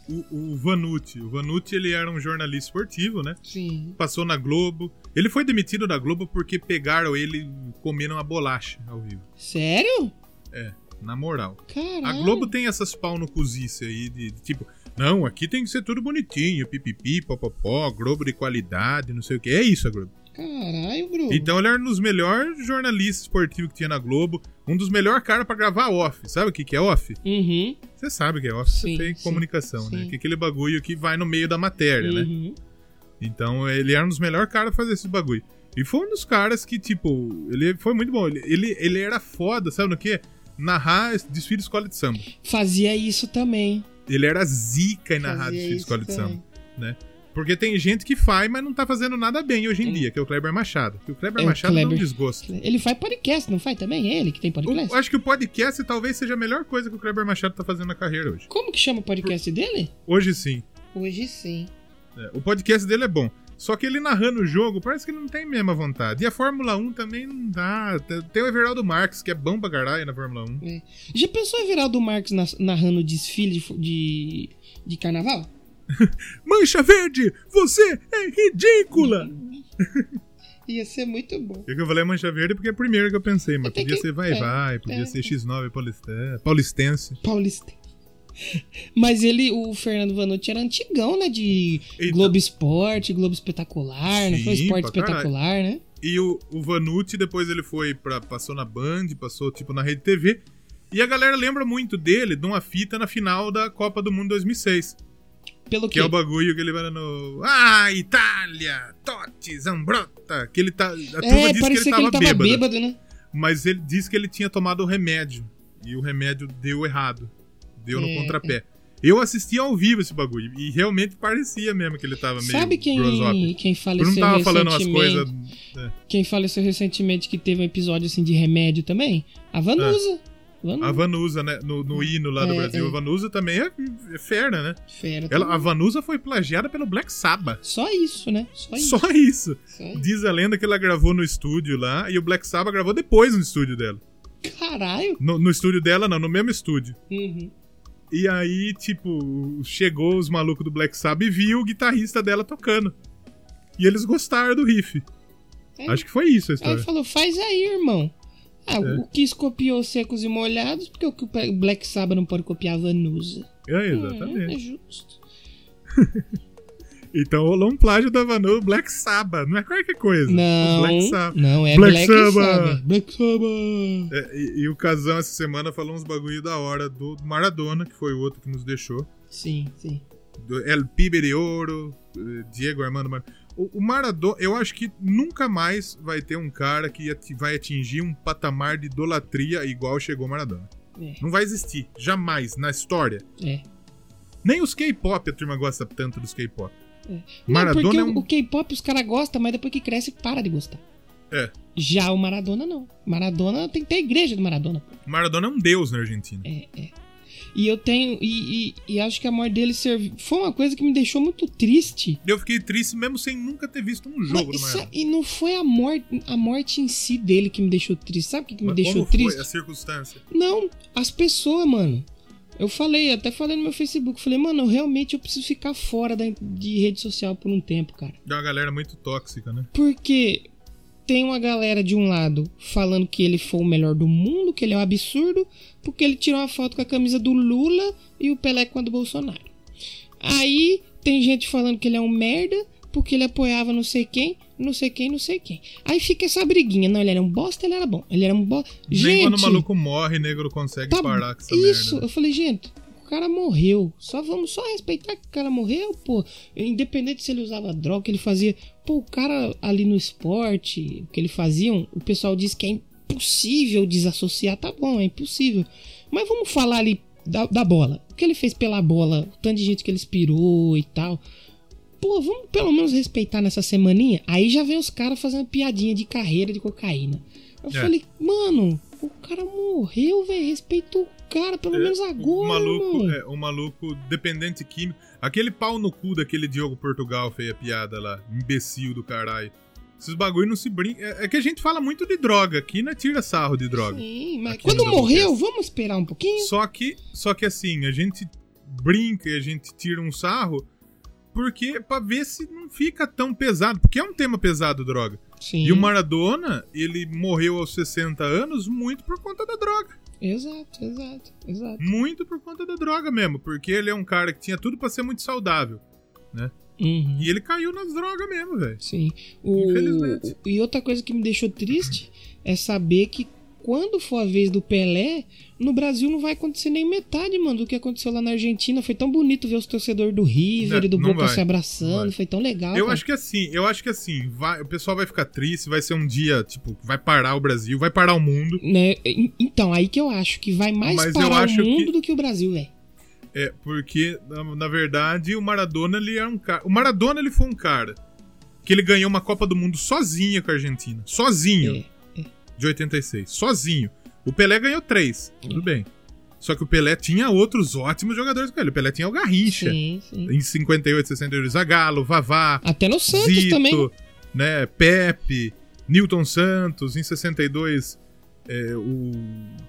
O, o Vanucci. O Vanucci, ele era um jornalista esportivo, né? Sim. Passou na Globo. Ele foi demitido da Globo porque pegaram ele comendo uma bolacha ao vivo. Sério? É, na moral. Caralho. A Globo tem essas pau no cozice aí de, de tipo, não, aqui tem que ser tudo bonitinho, pipipi, popopó, Globo de qualidade, não sei o que. É isso a Globo. Caralho, Bruno. Então ele era um dos melhores jornalistas esportivos que tinha na Globo, um dos melhores caras pra gravar off. Sabe o que, que é off? Uhum. Você sabe o que é off, Sim, você tem sim, comunicação, né? sim. Que é aquele bagulho que vai no meio da matéria, né? uhum. Então ele era um dos melhores caras pra fazer esse bagulho. E foi um dos caras que, tipo, ele foi muito bom. Ele, ele, ele era foda, sabe no quê? Narrar desfile de escola de samba. Fazia isso também. Ele era zica em narrar Fazia desfile de escola de também. samba, né? Porque tem gente que faz, mas não tá fazendo nada bem hoje em dia, que é o Kleber Machado. Que o Kleber É o Machado não Kleber. desgosta. Ele faz podcast, não faz também? É ele que tem podcast? Eu acho que o podcast talvez seja a melhor coisa que o Kleber Machado tá fazendo na carreira hoje. Como que chama o podcast dele? Hoje sim. Hoje sim. É, o podcast dele é bom. Só que ele narrando o jogo, parece que ele não tem a mesma vontade. E a Fórmula 1 também não dá. Tem o Everaldo Marques, que é bom pra caralho na Fórmula 1. Já pensou em virar o do Marcos na- narrando desfile de, de, carnaval? Mancha Verde, você é ridícula! Ia ser muito bom. É que eu falei Mancha Verde porque é a primeira que eu pensei, mas podia que- ser Vai é, Vai, podia é. ser X9 Paulisten- Paulistense. Paulista. Mas ele, o Fernando Vanucci era antigão, né? De Eita. Globo Esporte, Globo Espetacular, foi Sim, Esporte pra caralho. Espetacular, né? E o, o Vanucci, depois ele foi pra. passou na Band, passou tipo na Rede TV. E a galera lembra muito dele de uma fita na final da Copa do Mundo 2006. Pelo Que quê? é o bagulho que ele vai no. Ah, Itália! Totti, Zambrota! Que ele tá. A turma É, disse que parecia ele tava, bêbado, bêbado, né? Mas ele disse que ele tinha tomado o remédio. E o remédio deu errado. Deu no É, contrapé. Eu assisti ao vivo esse bagulho. E realmente parecia mesmo que ele tava meio. Sabe quem, quem Eu faleceu não tava falando umas recentemente? coisas. é. Quem faleceu recentemente que teve um episódio assim de remédio também? A Vanusa. Vanusa. A Vanusa, né? No, no hino lá do É, Brasil. é. A Vanusa também é, é fera, né? Fera. Ela, a Vanusa foi plagiada pelo Black Sabbath. Só isso, né? Só isso. Só isso. Só isso. Diz a lenda que ela gravou no estúdio lá e o Black Sabbath gravou depois no estúdio dela. Caralho. No, no estúdio dela, não, no mesmo estúdio. Uhum. E aí, tipo, chegou os malucos do Black Sabbath e viu o guitarrista dela tocando. E eles gostaram do riff. É. Acho que foi isso a Aí história. ele falou, faz aí, irmão. Ah, É. o Kiss copiou Secos e Molhados, porque o que o Black Sabbath não pode copiar a Vanusa. É, É, é exatamente. justo. Então rolou um plágio da Vanusa Black Sabbath. Não é qualquer coisa. Não, Black Sabbath. não, é Black Black, Sabbath. Sabbath. Black Sabbath. É, e, e o Casão essa semana falou uns bagulho da hora do Maradona, que foi o outro que nos deixou. Sim, sim. Do El Pibe de Ouro, eh, Diego Armando Mar... o, Maradona, eu acho que nunca mais vai ter um cara que vai atingir um patamar de idolatria igual chegou o Maradona. É. Não vai existir, jamais, na história. É. Nem os K-pop a turma gosta tanto dos K-pop. Maradona porque é o- um... o K-pop os caras gostam, mas depois que cresce, para de gostar. É. Já o Maradona, não. Maradona tem que ter a igreja do Maradona. Maradona é um deus na Argentina. É, é. E eu tenho. E, e- e acho que a morte dele serviu. Foi uma coisa que me deixou muito triste. Eu fiquei triste mesmo sem nunca ter visto um jogo do Mas, Maradona. sa- e não foi a morte, a morte em si dele que me deixou triste. Sabe o que, que me Mas deixou como foi triste? a circunstância? Não, as pessoas, mano. Eu falei, até falei no meu Facebook, falei, mano, realmente eu preciso ficar fora da, de rede social por um tempo, cara. É uma galera muito tóxica, né? Porque tem uma galera de um lado falando que ele foi o melhor do mundo, que ele é um absurdo, porque ele tirou uma foto com a camisa do Lula e o Pelé com a do Bolsonaro. Aí tem gente falando que ele é um merda, porque ele apoiava não sei quem, não sei quem, não sei quem. Aí fica essa briguinha. Não, ele era um bosta, ele era bom. Ele era um bosta. Nem Gente, quando o maluco morre, negro consegue tá parar com essa isso. merda. Eu falei, gente, o cara morreu. Só vamos só respeitar que o cara morreu, pô. Independente se ele usava droga, que ele fazia. Pô, o cara ali no esporte, o que ele fazia, o pessoal diz que é impossível desassociar. Tá bom, é impossível. Mas vamos falar ali da, da bola. O que ele fez pela bola, o tanto de gente que ele inspirou e tal. Pô, vamos pelo menos respeitar nessa semaninha. Aí já vem os caras fazendo piadinha de carreira de cocaína. Eu É. falei, mano, o cara morreu, velho. Respeita o cara, pelo menos O agora, maluco, mano. é, o maluco dependente químico. Aquele pau no cu daquele Diogo Portugal fez a piada lá. Imbecil do caralho. Esses bagulho não se brinca. É, é que a gente fala muito de droga aqui, não tira sarro de droga. Sim, mas Aqui quando no morreu, vamos esperar um pouquinho? Só que, só que assim, a gente brinca e a gente tira um sarro porque pra ver se não fica tão pesado. Porque é um tema pesado, droga. Sim. E o Maradona, ele morreu aos 60 anos muito por conta da droga. Exato, exato, exato. Muito por conta da droga mesmo. Porque ele é um cara que tinha tudo pra ser muito saudável. Uhum. E ele caiu nas drogas mesmo, velho. Sim. O... Infelizmente. E outra coisa que me deixou triste é saber que quando for a vez do Pelé, no Brasil não vai acontecer nem metade, mano, do que aconteceu lá na Argentina. Foi tão bonito ver os torcedores do River e do Boca vai, se abraçando. vai. Foi tão legal. Eu cara. acho que assim, eu acho que assim, vai- o pessoal vai ficar triste, vai ser um dia, tipo, vai parar o Brasil, vai parar o mundo. Né? Então, aí que eu acho que vai mais Mas parar o mundo que- do que o Brasil, velho. É, porque, na, na verdade, o Maradona, ele é um cara. O Maradona, ele foi um cara que ele ganhou uma Copa do Mundo sozinho com a Argentina. Sozinho. É, De 86. Sozinho. O Pelé ganhou três. Tudo bem. Só que o Pelé tinha outros ótimos jogadores com ele. O Pelé tinha o Garrincha. Sim, sim. Em 58, 62, Zagallo, Vavá, Até no Santos Zito, também. né, Pepe, Newton Santos, em 62, é, o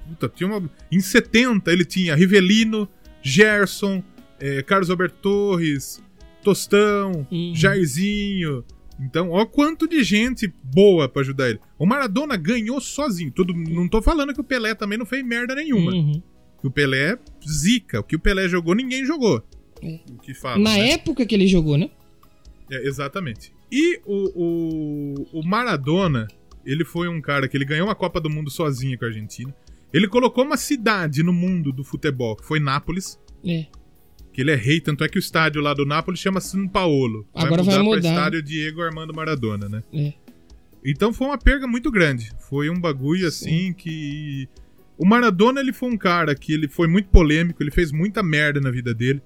puta, tinha uma, em 70 ele tinha Rivelino, Gerson, é, Carlos Alberto Torres, Tostão, Uhum. Jairzinho. Então, ó quanto de gente boa pra ajudar ele. O Maradona ganhou sozinho. Tudo, não tô falando que o Pelé também não fez merda nenhuma. Uhum. Que o Pelé zica. O que o Pelé jogou, ninguém jogou. É. O que fala, Na né? época que ele jogou, né? É, exatamente. E o, o, o Maradona, ele foi um cara que ele ganhou uma Copa do Mundo sozinho com a Argentina. Ele colocou uma cidade no mundo do futebol, que foi Nápoles, É. que ele é rei, tanto é que o estádio lá do Nápoles chama São Paulo. Agora vai mudar. para estádio Diego Armando Maradona, né? É. Então foi uma perda muito grande. Foi um bagulho assim que o Maradona ele foi um cara que ele foi muito polêmico, ele fez muita merda na vida dele.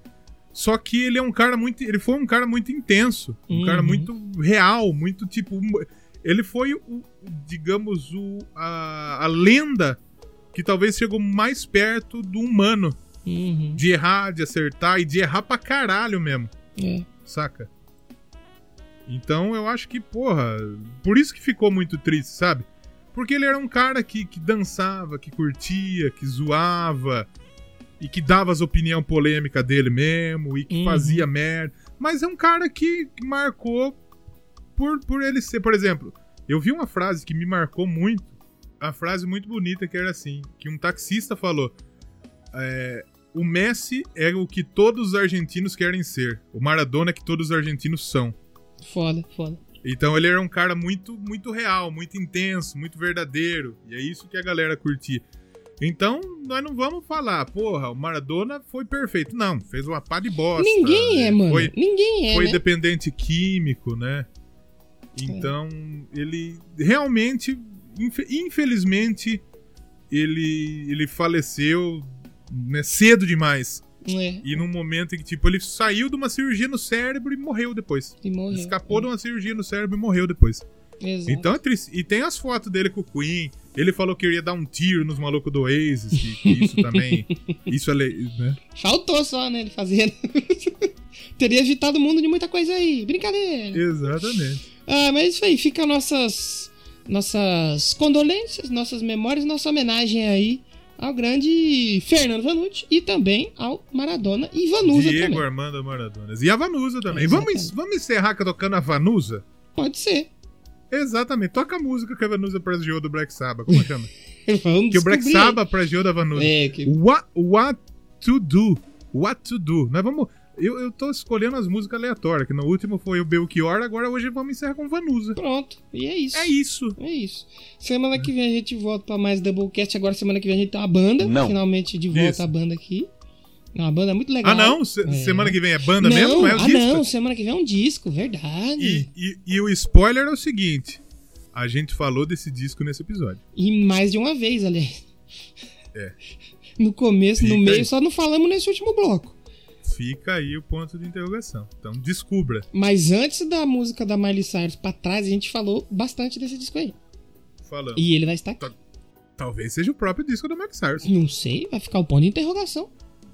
Só que ele é um cara muito, ele foi um cara muito intenso, um Uhum. cara muito real, muito tipo, ele foi o, digamos o a, a lenda que talvez chegou mais perto do humano, Uhum. de errar, de acertar e de errar pra caralho mesmo É. saca? Então eu acho que, porra, por isso que ficou muito triste, sabe? Porque ele era um cara que, que dançava, que curtia, que zoava, e que dava as opiniões polêmicas dele mesmo, e que Uhum. fazia merda. Mas é um cara que, que marcou por, por ele ser, por exemplo, eu vi uma frase que me marcou muito, a frase muito bonita que era assim, que um taxista falou, é, o Messi é o que todos os argentinos querem ser. O Maradona é que todos os argentinos são. Foda, foda. Então ele era um cara muito, muito real, muito intenso, muito verdadeiro. E é isso que a galera curtia. Então, nós não vamos falar, porra, o Maradona foi perfeito. Não, fez uma pá de bosta. Ninguém é, mano. Foi, Ninguém é, foi né? dependente químico, né? Então, ele realmente, infe- infelizmente, ele, ele faleceu né, cedo demais. É, E num momento em que, tipo, ele saiu de uma cirurgia no cérebro e morreu depois. e morreu. Escapou de uma cirurgia no cérebro e morreu depois. Exato. Então é triste. E tem as fotos dele com o Queen. Ele falou que iria dar um tiro nos malucos do Oasis. Que, que isso também. Isso é. Né? Faltou só, né, ele fazendo. Teria evitado o mundo de muita coisa aí. Brincadeira. Exatamente. Ah, mas isso aí, fica nossas nossas condolências, nossas memórias, nossa homenagem aí ao grande Fernando Vanucci e também ao Maradona e Vanusa Diego também. Armando Maradona. E a Vanusa também. Exatamente. Vamos, vamos encerrar tocando a Vanusa? Pode ser. Exatamente. Toca a música que a Vanusa plagiou do Black Sabbath. Como chama? Vamos que o Black. Sabbath plagiou da Vanusa. É, que... What, what to do? What to do? Nós vamos. Eu, eu tô escolhendo as músicas aleatórias, que no último foi o Belchior, agora hoje vamos encerrar com Vanusa. Pronto. E é isso. É isso. É isso. Semana que vem a gente volta pra mais Doublecast. Agora, semana que vem a gente tem uma banda. Não. Finalmente de volta Isso. a banda aqui. É uma banda muito legal. Ah, não? Se- É. Semana que vem é banda não, mesmo? Não é o ah, disco? não. Semana que vem é um disco, verdade. E, e, e o spoiler é o seguinte: a gente falou desse disco nesse episódio. E mais de uma vez, aliás. no começo, no Fica meio, aí. só não falamos nesse último bloco. Fica aí o ponto de interrogação. Então descubra. Mas antes da música da Miley Cyrus pra trás, a gente falou bastante desse disco aí. Falando. E ele vai estar aqui. Talvez seja o próprio disco da Miley Cyrus. Não sei, vai ficar o ponto de interrogação.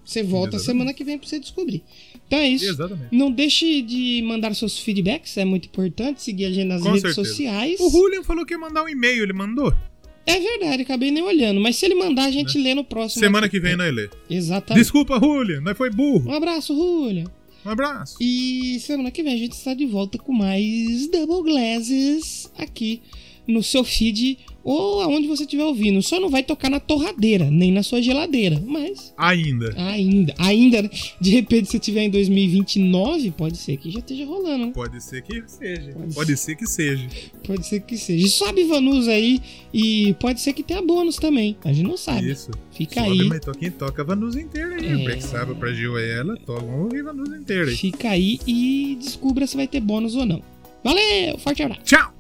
Você volta Exatamente. semana que vem pra você descobrir. Então é isso. Exatamente. Não deixe de mandar seus feedbacks, é muito importante. Seguir a gente nas Com redes certeza. sociais. O Julian falou que ia mandar um e-mail, ele mandou? É verdade, acabei nem olhando. Mas se ele mandar, a gente lê no próximo. Né? Semana aqui. que vem nós lê. Exatamente. Desculpa, Julian, nós foi burro. Um abraço, Julia. Um abraço. E semana que vem a gente está de volta com mais Double Glasses aqui no seu feed ou aonde você estiver ouvindo. Só não vai tocar na torradeira, nem na sua geladeira. Mas Ainda. ainda, ainda, de repente se tiver em 2029, pode ser que já esteja rolando. né? Pode ser que seja. Pode Pode ser que seja. Pode ser que seja. Sobe Vanus aí e pode ser que tenha bônus também. A gente não sabe. Isso. Fica Sobe, aí. mas toca, toca Vanusa inteira aí. É. Black Sabbath pra Gil e ela, toca um Vanusa inteira aí. Fica aí e descubra se vai ter bônus ou não. Valeu, forte abraço. Tchau!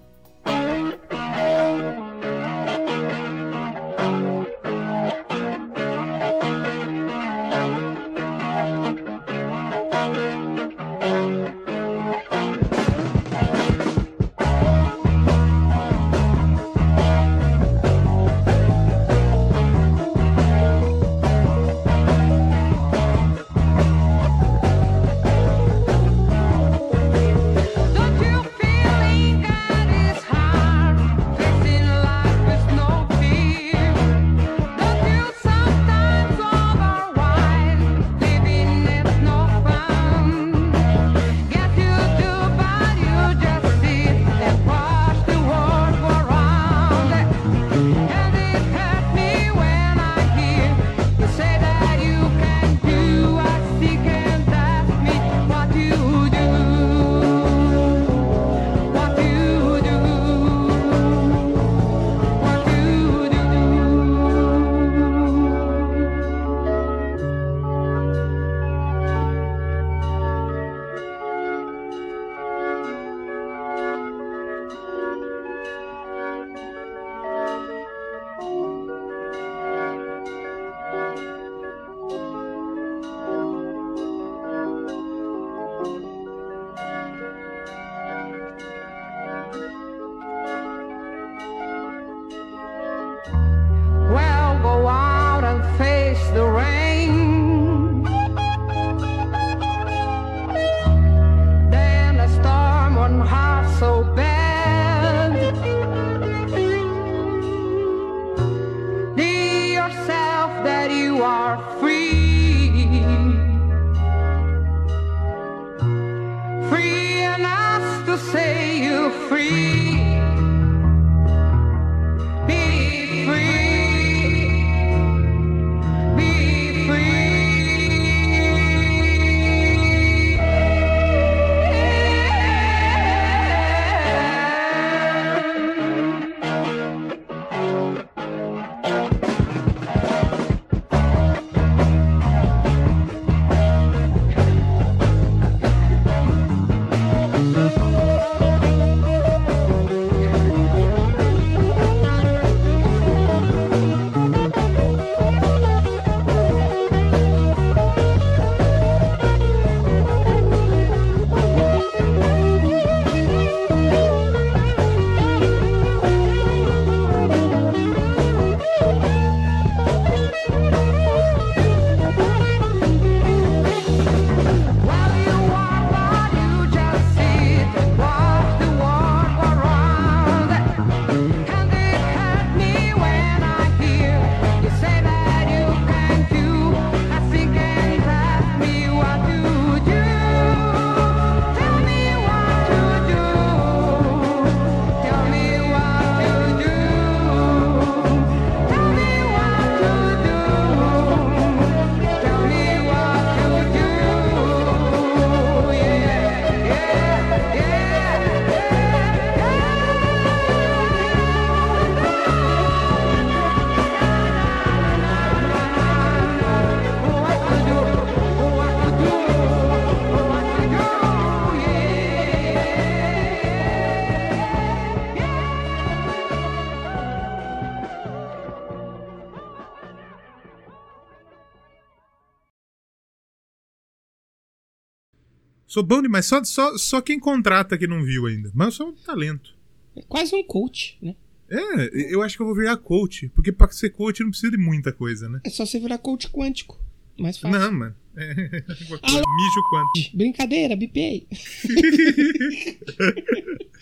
Sou bom demais. Só, só, só quem contrata que não viu ainda. Mas eu sou um talento. É quase um coach, né? É, eu acho que eu vou virar coach. Porque pra ser coach não precisa de muita coisa, né? É só você virar coach quântico. Mais fácil. Não, mano. É, Alô? mijo quanto. Brincadeira, bipei.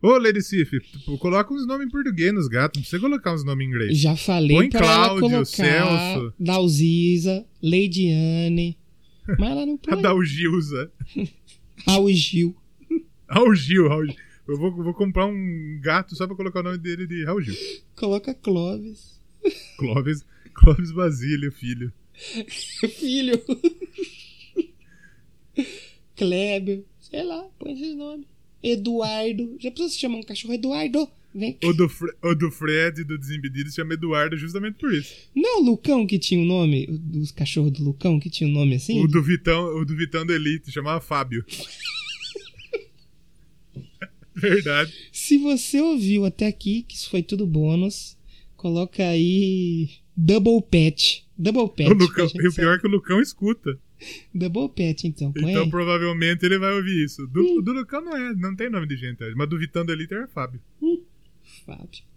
Ô, Lady Sif, coloca uns nomes em português nos gatos. Não precisa colocar uns nomes em inglês. Já falei Põe pra ela Cláudio, colocar Celso. Dalziza, Leidiane. Mas ela não A põe. Dalgilza. Raul Gil. Raul Gil, Raul Gil. Eu vou, vou comprar um gato só pra colocar o nome dele de Raul Gil. Coloca Clóvis. Clóvis, Clóvis Basílio, filho. Filho. Kleber. Sei lá, põe esses nomes. Eduardo. Já precisa se chamar um cachorro Eduardo? Vem. O do, Fre- o do Fred do Desimpedido se chama Eduardo justamente por isso. Não, o Lucão que tinha um nome. o Dos cachorros do Lucão que tinha um nome assim? O do Vitão, o do Vitão do Elite chamava Fábio. Verdade. Se você ouviu até aqui, que isso foi tudo bônus, coloca aí Double Pet. Double Pet. o Lucão, e o pior é que o Lucão escuta. Double Pet, então. Põe Então aí. provavelmente ele vai ouvir isso. Do, o do Lucão não é, não tem nome de gente, mas do Vitão do Elite era Fábio. Fábio.